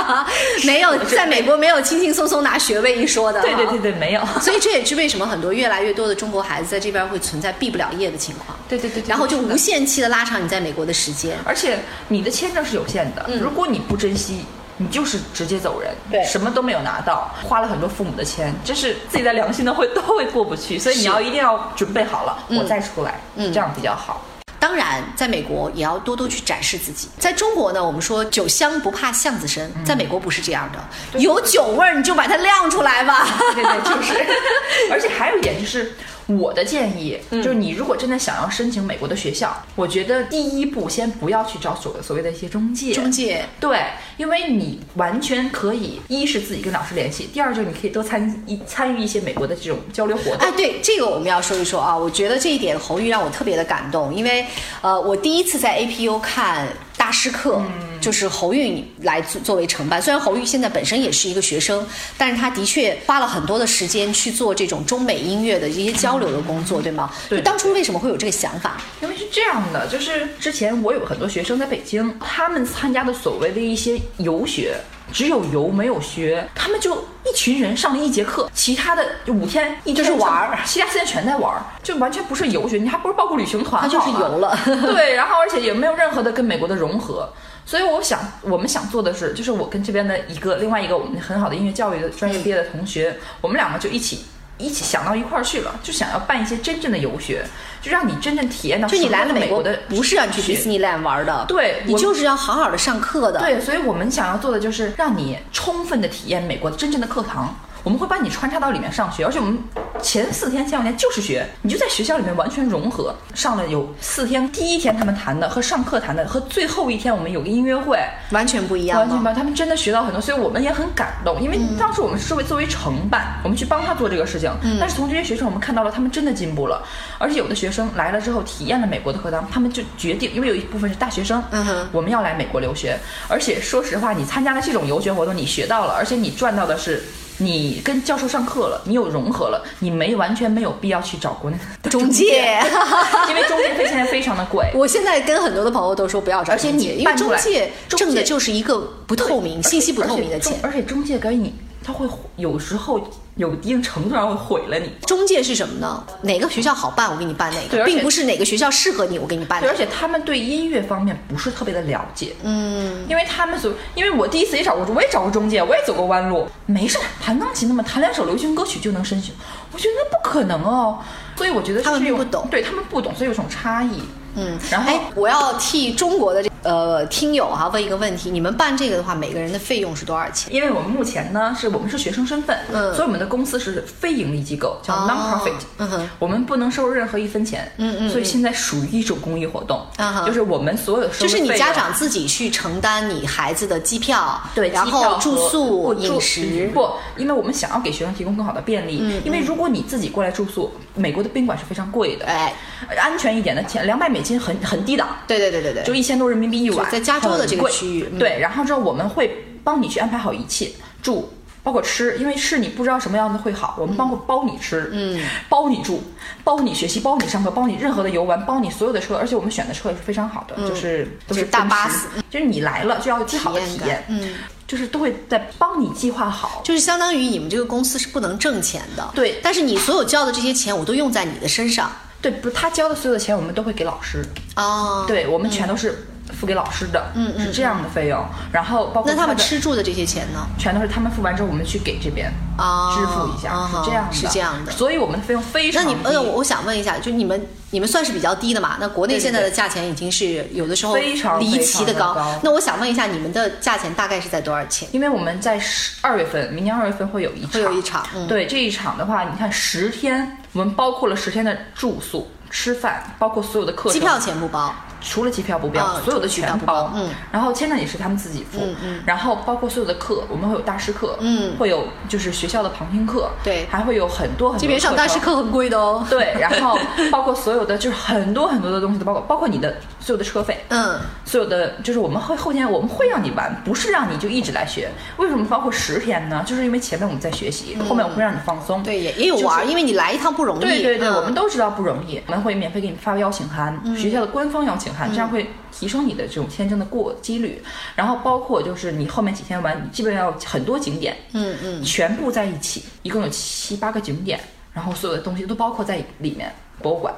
[laughs] 没有在美国没有轻轻松松拿学位一说的，对对对对，没有，所以这也是为什么很多越来越多的中国孩子在这边会存在毕不了业的情况，对对对，然后就无限期的拉长你在美国的时间，而且你的签证是有限的，如果你不珍惜。你就是直接走人，对，什么都没有拿到，花了很多父母的钱，这是自己的良心的会都会过不去，所以你要一定要准备好了，我再出来，嗯，这样比较好。当然，在美国也要多多去展示自己。在中国呢，我们说酒香不怕巷子深，在美国不是这样的，有酒味儿你就把它亮出来吧。对对，就是。[laughs] 而且还有一点就是。我的建议就是，你如果真的想要申请美国的学校，我觉得第一步先不要去找所所谓的一些中介。中介对，因为你完全可以，一是自己跟老师联系，第二就是你可以多参一参与一些美国的这种交流活动。哎，对，这个我们要说一说啊，我觉得这一点侯玉让我特别的感动，因为呃，我第一次在 APU 看。大师课就是侯运来作作为承办，虽然侯运现在本身也是一个学生，但是他的确花了很多的时间去做这种中美音乐的一些交流的工作，对吗？对。当初为什么会有这个想法？因为是这样的，就是之前我有很多学生在北京，他们参加的所谓的一些游学。只有游没有学，他们就一群人上了一节课，其他的五天一就是玩儿，其他时间全在玩儿，就完全不是游学，你还不是报个旅行团，他就是游了。对，然后而且也没有任何的跟美国的融合，所以我想我们想做的是，就是我跟这边的一个另外一个我们很好的音乐教育的专业毕业的同学，我们两个就一起。一起想到一块儿去了，就想要办一些真正的游学，就让你真正体验到。就你来了美国的，不是让你去迪士尼 land 玩的，对你就是要好好的上课的。对，所以我们想要做的就是让你充分的体验美国真正的课堂。我们会把你穿插到里面上学，而且我们前四天、前五天就是学，你就在学校里面完全融合。上了有四天，第一天他们谈的和上课谈的和最后一天我们有个音乐会完全不一样，完全不一样。他们真的学到很多，所以我们也很感动。因为当时我们是作为作为承办，我们去帮他做这个事情。但是从这些学生我们看到了，他们真的进步了。而且有的学生来了之后体验了美国的课堂，他们就决定，因为有一部分是大学生，嗯哼，我们要来美国留学。而且说实话，你参加了这种游学活动，你学到了，而且你赚到的是。你跟教授上课了，你有融合了，你没完全没有必要去找国内 [laughs] 中介，[laughs] 因为中介费现在非常的贵。我现在跟很多的朋友都说不要找，而且你因为中介挣的就是一个不透明、信息不透明的钱，而且中介给你。他会有时候有一定程度上会毁了你。中介是什么呢？哪个学校好办，我给你办哪个，并不是哪个学校适合你，我给你办。对，而且他们对音乐方面不是特别的了解。嗯，因为他们所，因为我第一次也找过，我也找过中介，我也走过弯路。没事，弹钢琴的嘛，弹两首流行歌曲就能申请。我觉得那不可能哦。所以我觉得他们不懂，对他们不懂，所以有种差异。嗯，然后我要替中国的这呃听友哈问一个问题：你们办这个的话，每个人的费用是多少钱？因为我们目前呢是我们是学生身份，嗯，所以我们的公司是非盈利机构，叫 non-profit，嗯哼，我们不能收入任何一分钱，嗯嗯，所以现在属于一种公益活动，啊就是我们所有的就是你家长自己去承担你孩子的机票，对，然后住宿、饮食，不，因为我们想要给学生提供更好的便利，嗯，因为如果你自己过来住宿，美国的宾馆是非常贵的，哎，安全一点的钱两百美金很很低的。对对对对对，就一千多人民币一晚，在加州的这个区域。对，然后之后我们会帮你去安排好一切，住，包括吃，因为是你不知道什么样的会好，我们包括包你吃，嗯，包你住，包你学习，包你上课，包你任何的游玩，包你所有的车，而且我们选的车也是非常好的，就是都是大巴士，就是你来了就要最好的体验，嗯，就是都会在帮你计划好，就是相当于你们这个公司是不能挣钱的，对，但是你所有交的这些钱我都用在你的身上。对，不是他交的所有的钱，我们都会给老师。哦，对，我们全都是付给老师的，嗯是这样的费用。然后包括那他们吃住的这些钱呢？全都是他们付完之后，我们去给这边啊支付一下，啊是这样的，是这样的所以我们的费用非常。那你呃，我想问一下，就你们你们算是比较低的嘛？那国内现在的价钱已经是有的时候非常离奇的高那我想问一下，你们的价钱大概是在多少钱？因为我们在十二月份，明年二月份会有一场，会有一场嗯对这一场的话，你看十天，我们包括了十天的住宿、吃饭，包括所有的课程，机票钱不包，除了机票不标，啊所有的全包嗯然后签证也是他们自己付，嗯嗯然后包括所有的课，我们会有大师课，嗯会有就是学校的旁听课，对还会有很多很多这边上大师。课很贵的哦。对，然后包括所有的就是很多很多的东西都包括，包括你的所有的车费，嗯，所有的就是我们会后天我们会让你玩，不是让你就一直来学。为什么包括十天呢？就是因为前面我们在学习，后面我会让你放松。对，也也有玩儿，就是因为你来一趟不容易。对对对，嗯我们都知道不容易，我们会免费给你发邀请函，学校的官方邀请函，这样会提升你的这种签证的过几率。然后包括就是你后面几天玩，你基本上有很多景点，嗯嗯，全部在一起，一共有七八个景点，然后所有的东西都包括在里面，博物馆、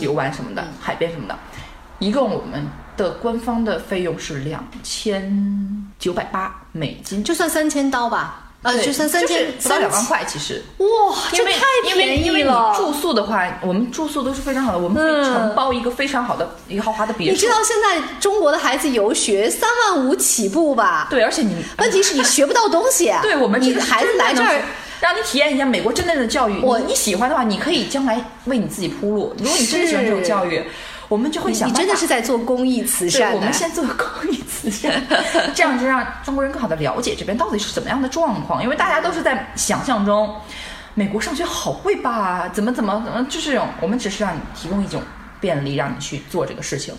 游玩什么的，海边什么的，一共我们的官方的费用是两千九百八美金，就算三千刀吧，呃，对就算三千就是不到两万，块，其实。哇，这因为太因为便因为。住宿的话，我们住宿都是非常好的，我们可以嗯承包一个非常好的一个豪华的别墅。你知道现在中国的孩子游学三万五起步吧？对，而且你问题是你学不到东西。[laughs] 对我们这个孩子来这儿，让你体验一下美国真正的教育。我你你喜欢的话，你可以将来为你自己铺路。如果你真的喜欢这种教育，我们就会想。你真的是在做公益慈，善。我们先做公益慈善，[laughs] 这样就让中国人更好的了解这边到底是怎么样的状况，因为大家都是在想象中，美国上学好贵吧？怎么怎么怎么，就是这种，我们只是让你提供一种便利，让你去做这个事情。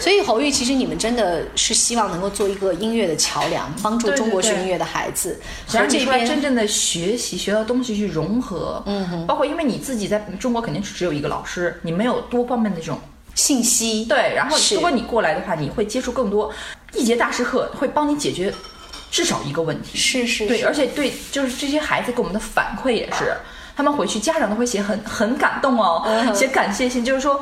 所以侯玉，其实你们真的是希望能够做一个音乐的桥梁，帮助中国学音乐的孩子和这边真正的学习，学到东西去融合，嗯哼，包括因为你自己在中国肯定是只有一个老师，你没有多方面的这种信息。对，然后如果你过来的话，你会接触更多，一节大师课会帮你解决至少一个问题，对，是是对而且对，就是这些孩子给我们的反馈也是，他们回去家长都会写很很感动哦，嗯写感谢信，就是说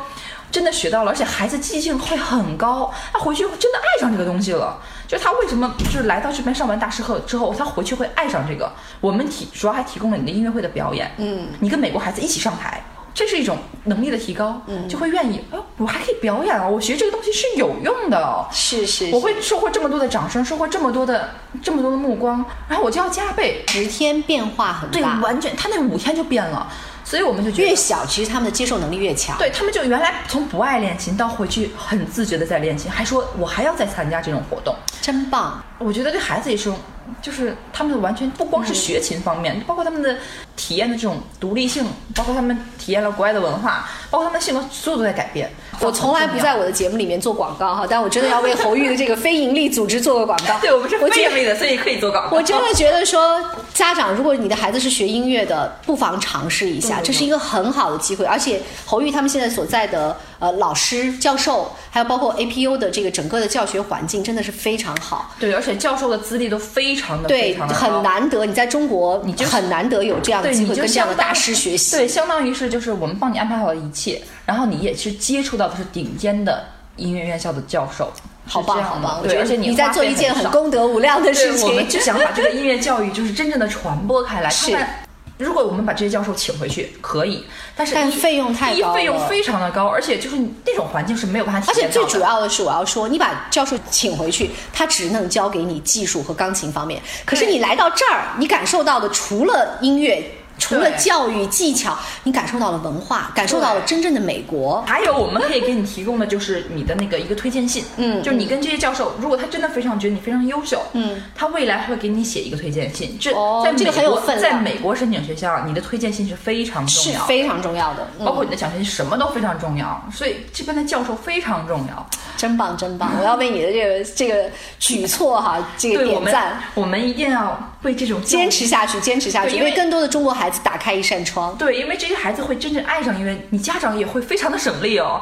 真的学到了，而且孩子积极性会很高，他回去真的爱上这个东西了。就是他为什么就是来到这边上完大师课之后，他回去会爱上这个？我们提主要还提供了你的音乐会的表演，嗯，你跟美国孩子一起上台。这是一种能力的提高，嗯，就会愿意，哎，我还可以表演啊，我学这个东西是有用的哦，是是，我会收获这么多的掌声，收获这么多的这么多的目光，然后我就要加倍，十天变化很大对，完全他那五天就变了，所以我们就觉得越小其实他们的接受能力越强。对他们就原来从不爱练琴到回去很自觉的在练琴，还说我还要再参加这种活动。真棒。我觉得对孩子也是，就是他们的完全不光是学琴方面，包括他们的体验的这种独立性，包括他们体验了国外的文化，包括他们的性格，所有都在改变。我从来不在我的节目里面做广告哈，但我真的要为侯玉的这个非盈利组织做个广告。[laughs] 对我们是非盈利的，所以可以做广告。我真的觉得说，家长如果你的孩子是学音乐的，不妨尝试一下，嗯这是一个很好的机会。而且侯玉他们现在所在的呃老师、教授，还有包括 APU 的这个整个的教学环境，真的是非常好。对，而且教授的资历都非常的对，很难得，你在中国你就很难得有这样的，机会跟这样的大师学习。对，相当于是就是我们帮你安排好了一切，然后你也是接触到的是顶尖的音乐院校的教授，好棒，好棒！我对，觉而且得你在做一件很功德无量的事，情。我们就想把这个音乐教育就是真正的传播开来。[laughs] 是看看如果我们把这些教授请回去，可以，但是但费用太高一费用非常的高，而且就是那种环境是没有办法而且。最主要的是，我要说，你把教授请回去，他只能教给你技术和钢琴方面。可是你来到这儿，你感受到的除了音乐，除了教育技巧，你感受到了文化，感受到了真正的美国。还有我们可以给你提供的就是你的那个一个推荐信，嗯就是你跟这些教授，如果他真的非常觉得你非常优秀，嗯，他未来会给你写一个推荐信。这哦这个在美国，很有分量在美国申请学校，你的推荐信是非常重要的，是非常重要的，嗯包括你的奖学金什么都非常重要，所以这边的教授非常重要。真棒真棒！我要为你的这个这个举措哈，这个对我们点赞，，我们一定要为这种坚持下去，坚持下去，因为为更多的中国孩子打开一扇窗。对，因为这些孩子会真正爱上音乐，你家长也会非常的省力哦。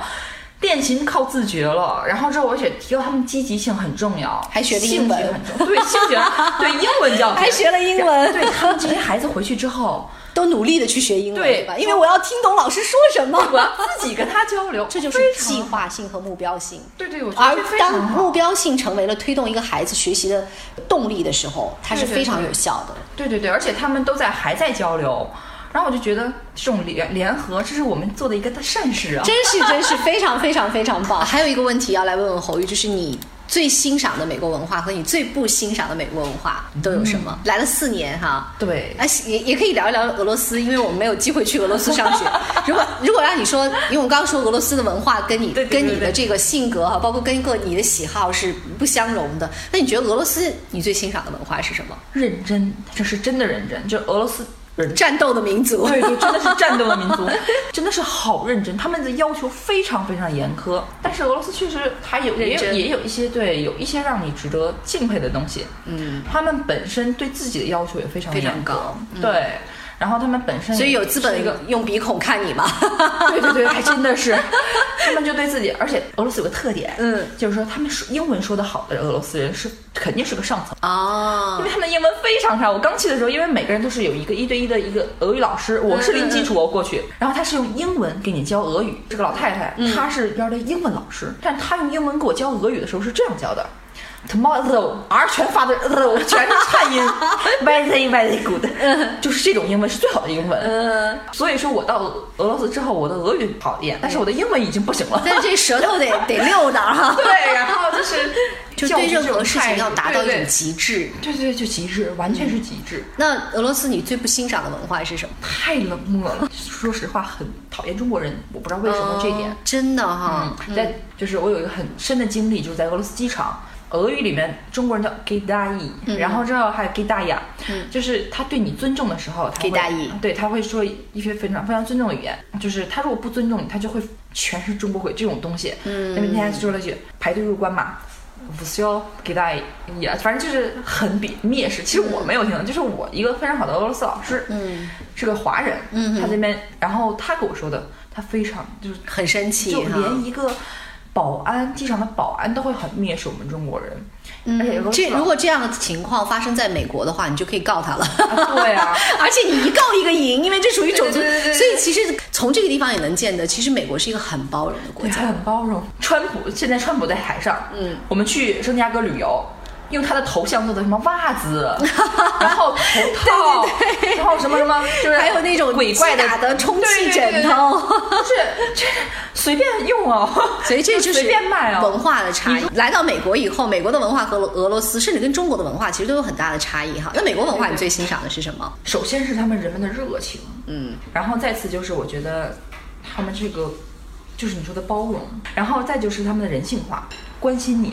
练琴靠自觉了，然后之后而且提高他们积极性很重要，还学了英文很重要，对，兴趣对英文教学还学了英文对他们这些孩子回去之后，都努力的去学英文，对吧？因为我要听懂老师说什么，我要自己跟他交流，[laughs] 这就是计划性和目标性。对对，我觉而得而当目标性成为了推动一个孩子学习的动力的时候，它是非常有效的。对对对，而且他们都在还在交流，然后我就觉得这种联联合，这是我们做的一个善事啊。真是真是非常非常非常棒。还有一个问题要来问问侯玉，就是你最欣赏的美国文化和你最不欣赏的美国文化都有什么？来了四年哈，对啊，也也可以聊一聊俄罗斯，因为我们没有机会去俄罗斯上学。[laughs] 如果如果让你说，因为我刚刚说俄罗斯的文化跟你跟你的这个性格哈，包括跟个你的喜好是不相容的，那你觉得俄罗斯你最欣赏的文化是什么？认真，这是真的认真，就俄罗斯人。战斗的民族。对对，真的是战斗的民族，[laughs] 真的是好认真，他们的要求非常非常严苛。但是俄罗斯确实还有也有也有一些对有一些让你值得敬佩的东西。嗯，他们本身对自己的要求也非常非常严格对。然后他们本身所以有资是一个本用鼻孔看你吗？[laughs] 对对对，还真的是，[laughs] 他们就对自己，而且俄罗斯有个特点，嗯，就是说他们说英文说的好的俄罗斯人是肯定是个上层。哦因为他们英文非常差，我刚去的时候，因为每个人都是有一个一对一的一个俄语老师，我是零基础我过去，然后他是用英文给你教俄语，这个老太太，她是边的英文老师，但她用英文给我教俄语的时候是这样教的。Tomorrow R 全发的呃全是颤音，[laughs] very very good，就是这种英文是最好的英文。嗯，所以说我到俄罗斯之后，我的俄语好一点，但是我的英文已经不行了。但是这舌头得 [laughs] 得溜达哈。对，然后就是 [laughs] 就对任何事情要达到一种极致。对对对，就极致，完全是极致。那俄罗斯你最不欣赏的文化是什么？太冷漠了。说实话，很讨厌中国人，我不知道为什么这一点哦。真的哈，嗯，在就是我有一个很深的经历，就是在俄罗斯机场。俄语里面中国人叫 g i d a i 然后之后还有 g i d a y a 就是他对你尊重的时候，他会 Gidai 对他会说一些非常非常尊重的语言。就是他如果不尊重你，他就会全是中国鬼这种东西。嗯，那天还说了句排队入关嘛。不需要给大家也，反正就是很鄙蔑视。其实我没有听，就是我一个非常好的俄罗斯老师，嗯，是个华人，嗯他这边，然后他跟我说的，他非常就是很生气就。连一个保安，机场的保安都会很蔑视我们中国人。而且俄罗斯这如果这样的情况发生在美国的话，你就可以告他了。啊对啊，[laughs] 而且你一告一个赢，因为这属于种族，对对对对对所以其实从这个地方也能见得，其实美国是一一个很包容的国对，他家。很包容。川普现在川普在台上，嗯，我们去圣地亚哥旅游。用他的头像做的什么袜子，[laughs] 然后头套，然后什么什么，就是还有那种鬼怪的充气枕头就是这随便用哦，所以这就是随便卖哦。文化的差异。来到美国以后，美国的文化和俄罗斯，甚至跟中国的文化其实都有很大的差异哈。那美国文化你最欣赏的是什么？首先是他们人们的热情，嗯，然后再次就是我觉得他们这个就是你说的包容，然后再就是他们的人性化，关心你。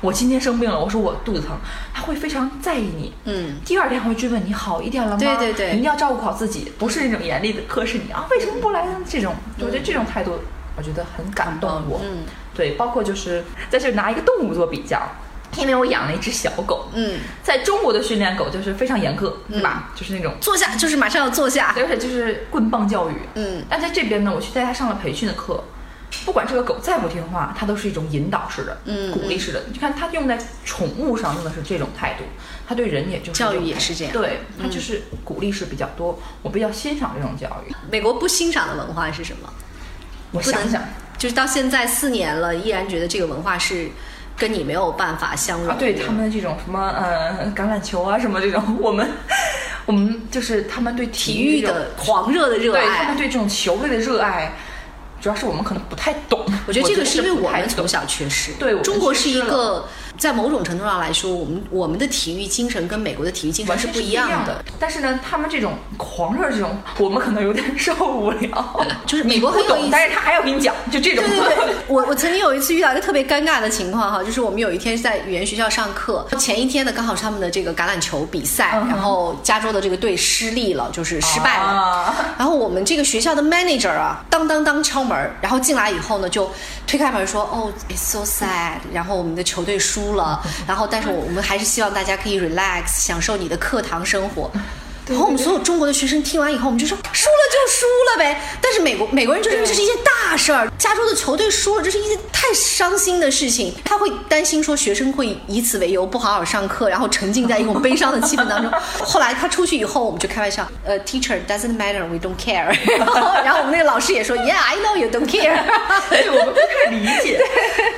我今天生病了，我说我肚子疼，他会非常在意你。嗯，第二天会追问你好一点了吗？对对对你一定要照顾好自己，不是那种严厉的呵斥你啊，为什么不来呢？这种，我觉得这种态度，我觉得很感动我。嗯，对，包括就是在这拿一个动物做比较。因为我养了一只小狗，嗯，在中国的训练狗就是非常严苛，对吧？就是那种坐下就是马上要坐下。而且就是棍棒教育。嗯，但在这边呢，我去带它上了培训的课，不管这个狗再不听话，它都是一种引导式的，嗯鼓励式的。你看它用在宠物上用的是这种态度，它对人也就是教育也是这样对，它就是鼓励式比较多。我比较欣赏这种教育。美国不欣赏的文化是什么？我想想就是到现在四年了，依然觉得这个文化是跟你没有办法相融。啊，对他们这种什么呃橄榄球啊什么这种，[laughs] 我们我们就是他们对体体育的狂热的热爱对他们。对这种球类的热爱，主要是我们可能不太懂。我觉得这个是因为我们从小缺失。对中国是一个在某种程度上来说，我们我们的体育精神跟美国的体育精神是不一一样的。。但是呢，他们这种狂热这种，我们可能有点 [laughs] 受不了。就是美国很有意思但是他还要给你讲，就这种。对对对，[laughs] 我我曾经有一次遇到一个特别尴尬的情况哈，就是我们有一天在语言学校上课，前一天呢刚好是他们的这个橄榄球比赛，嗯然后加州的这个队失利了，就是失败了。啊 [laughs] 然后我们这个学校的 manager 啊，当当当敲门，然后进来以后呢，就推开门说，哦，it's so sad，然后我们的球队输输了，然后但是我们还是希望大家可以 relax，享受你的课堂生活。然后我们所有中国的学生听完以后，我们就说输了就输了呗。但是美国美国人就认为这是一件大事儿，加州的球队输了，这是一件太伤心的事情。他会担心说学生会以此为由不好好上课，然后沉浸在一种悲伤的气氛当中。[laughs] 后来他出去以后，我们就开玩笑，呃，teacher doesn't matter, we don't care。[laughs] 然后我们那个老师也说，Yeah, I know you don't care。[laughs] 对，我们不太理解。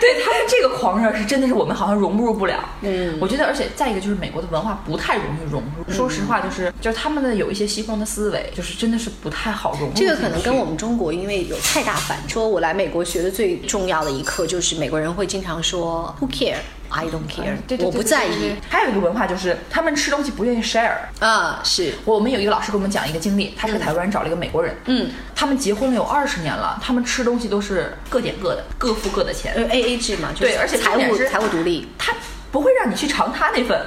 对他们这个狂热是真的是我们好像融入不了。嗯，我觉得，而且再一个就是美国的文化不太容易融入。说实话，就是就是他们的有一些西方的思维，就是真的是不太好融入。这个可能跟我们中国因为有太大反。说我来美国学的最重要的一课就是美国人会经常说 Who care? I don't care。我不在意。还有一个文化就是他们吃东西不愿意 share。啊，是我们有一个老师给我们讲一个经历，他是个台湾人找了一个美国人。嗯，他们结婚了有二十年了，他们吃东西都是各点各的，各付各的钱。A A 制嘛，对，而且财务财务独立，他不会让你去尝他那份。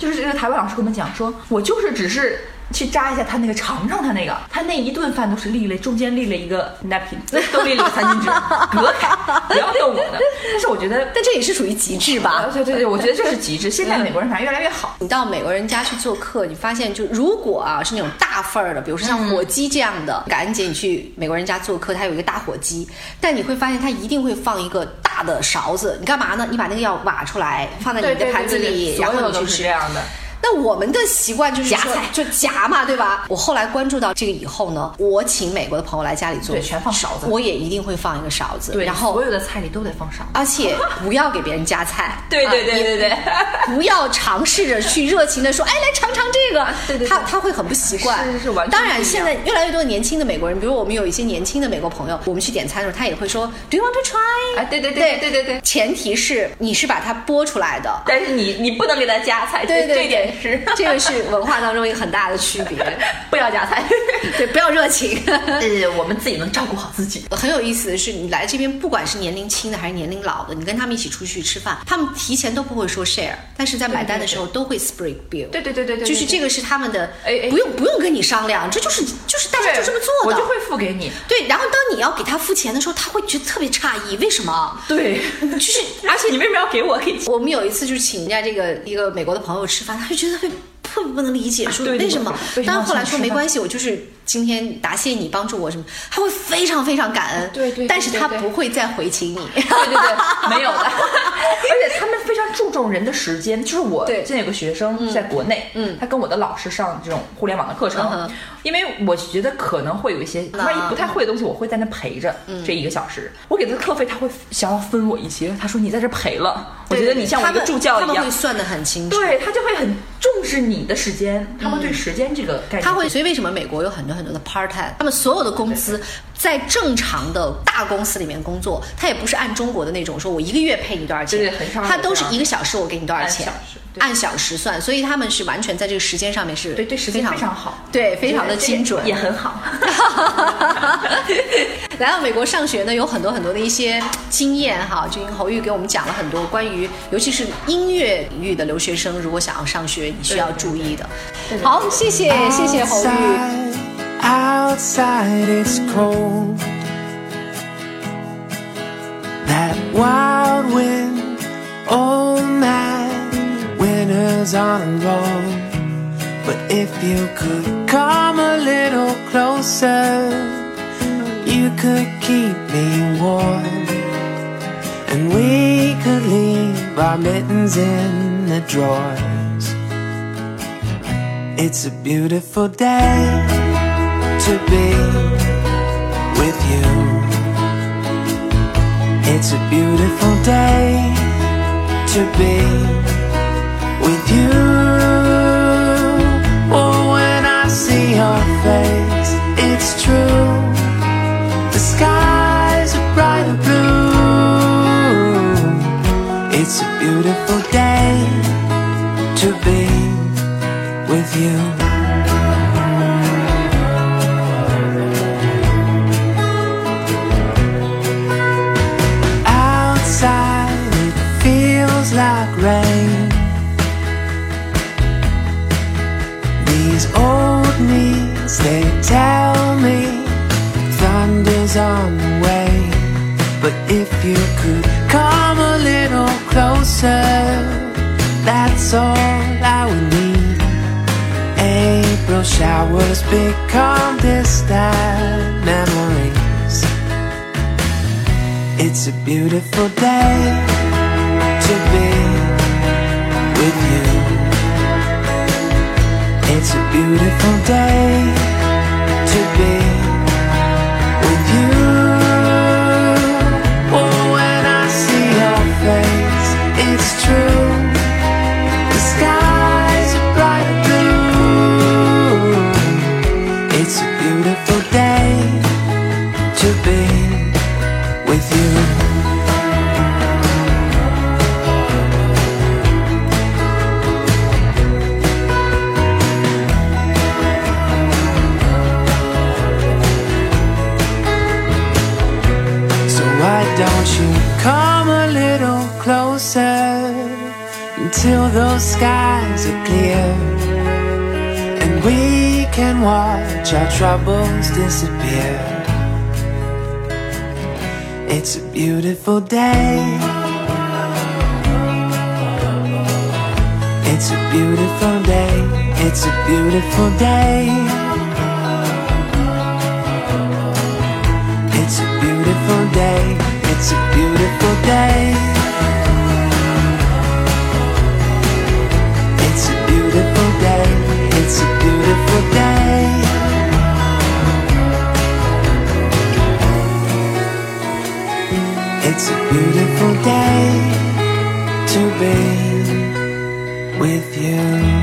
就是这个台湾老师跟我们讲说，我就是只是。去扎一下他那个，尝尝他那个，他那一顿饭都是立了，中间立了一个 napkin，都立了个餐巾纸，[laughs] 隔开，不要动我的。但是我觉得，但这也是属于极致吧？对对对，我觉得这是极致。[laughs] 现在美国人反正越来越好。你到美国人家去做客，你发现就如果啊是那种大份儿的，比如说像火鸡这样的，感恩节你去美国人家做客，他有一个大火鸡，但你会发现他一定会放一个大的勺子，你干嘛呢？你把那个要挖出来，放在你的盘子里，然后你去吃。这样的。那我们的习惯就是夹菜，就夹嘛，对吧？我后来关注到这个以后呢，我请美国的朋友来家里做，对，全放勺子，我也一定会放一个勺子，对，然后所有的菜里都得放勺子，而且不要给别人夹菜，对对对对对，[laughs] 不要尝试着去热情的说，哎，来尝尝这个，对对，他他会很不习惯，是是完全。当然，现在越来越多的年轻的美国人，比如我们有一些年轻的美国朋友，我们去点餐的时候，他也会说，Do you want to try？哎，对对对对对对，前提是你是把它剥出来的，但是你你不能给他夹菜，对对，这点是 [laughs] 这个是。文化当中一个很大的区别，[laughs] 不要夹菜，[laughs] 对，不要热情，呃，我们自己能照顾好自己。很有意思的是，你来这边，不管是年龄轻的还是年龄老的，你跟他们一起出去吃饭，他们提前都不会说 share，但是在买单的时候都会 split bill。对对对对对，就是这个是他们的，哎哎，不用不用跟你商量，这就是就是大家就这么做的，我就会付给你。对，然后当你要给他付钱的时候，他会觉得特别诧异，为什么？对，就是而且你为什么要给我？我们有一次就是请人家这个一个美国的朋友吃饭，他就觉得会。特别不能理解，说为什么？但是后来说没关系，我就是今天答谢你帮助我什么，他会非常非常感恩，对对，但是他不会再回请你，[laughs] 对对对，没有的。[laughs] 而且他们非常注重人的时间，就是我现在有个学生在国内，嗯，他跟我的老师上这种互联网的课程，因为我觉得可能会有一些万一不太会的东西，我会在那陪着这一个小时，我给他的课费他会想要分我一些，他说你在这陪了，我觉得你像我一个助教一样，他们会算得很清楚，对他就会很重视你。你的时间，他们对时间这个概念，他会，所以为什么美国有很多很多的 part time，他们所有的工资在正常的大公司里面工作，他也不是按中国的那种说，我一个月配你多少钱，他都是一个小时我给你多少钱，按小时算，所以他们是完全在这个时间上面是对对时间非常好，对，非常的精准，也很好。[laughs] 来到美国上学呢，有很多很多的一些经验哈，就因侯玉给我们讲了很多关于，尤其是音乐领域的留学生，如果想要上学，你需要注意的。好，谢谢谢谢侯玉。Outside it's cold. That wild wind, old man, winter's on a roll. But if you could come a little closer, you could keep me warm. And we could leave our mittens in the drawers. It's a beautiful day to be with you. It's a beautiful day to be with you. Oh, when I see your face, it's true. The skies are bright and blue. It's a beautiful day to be with you tell me thunder's on the way But if you could come a little closer That's all I would need April showers become distant memories. It's a beautiful day to be with you. It's a beautiful day to be watch our troubles disappear. It's a beautiful day. It's a beautiful day. It's a beautiful day. It's a beautiful day. It's a beautiful day. It's a beautiful day. It's a beautiful day. It's a beautiful day to be with you.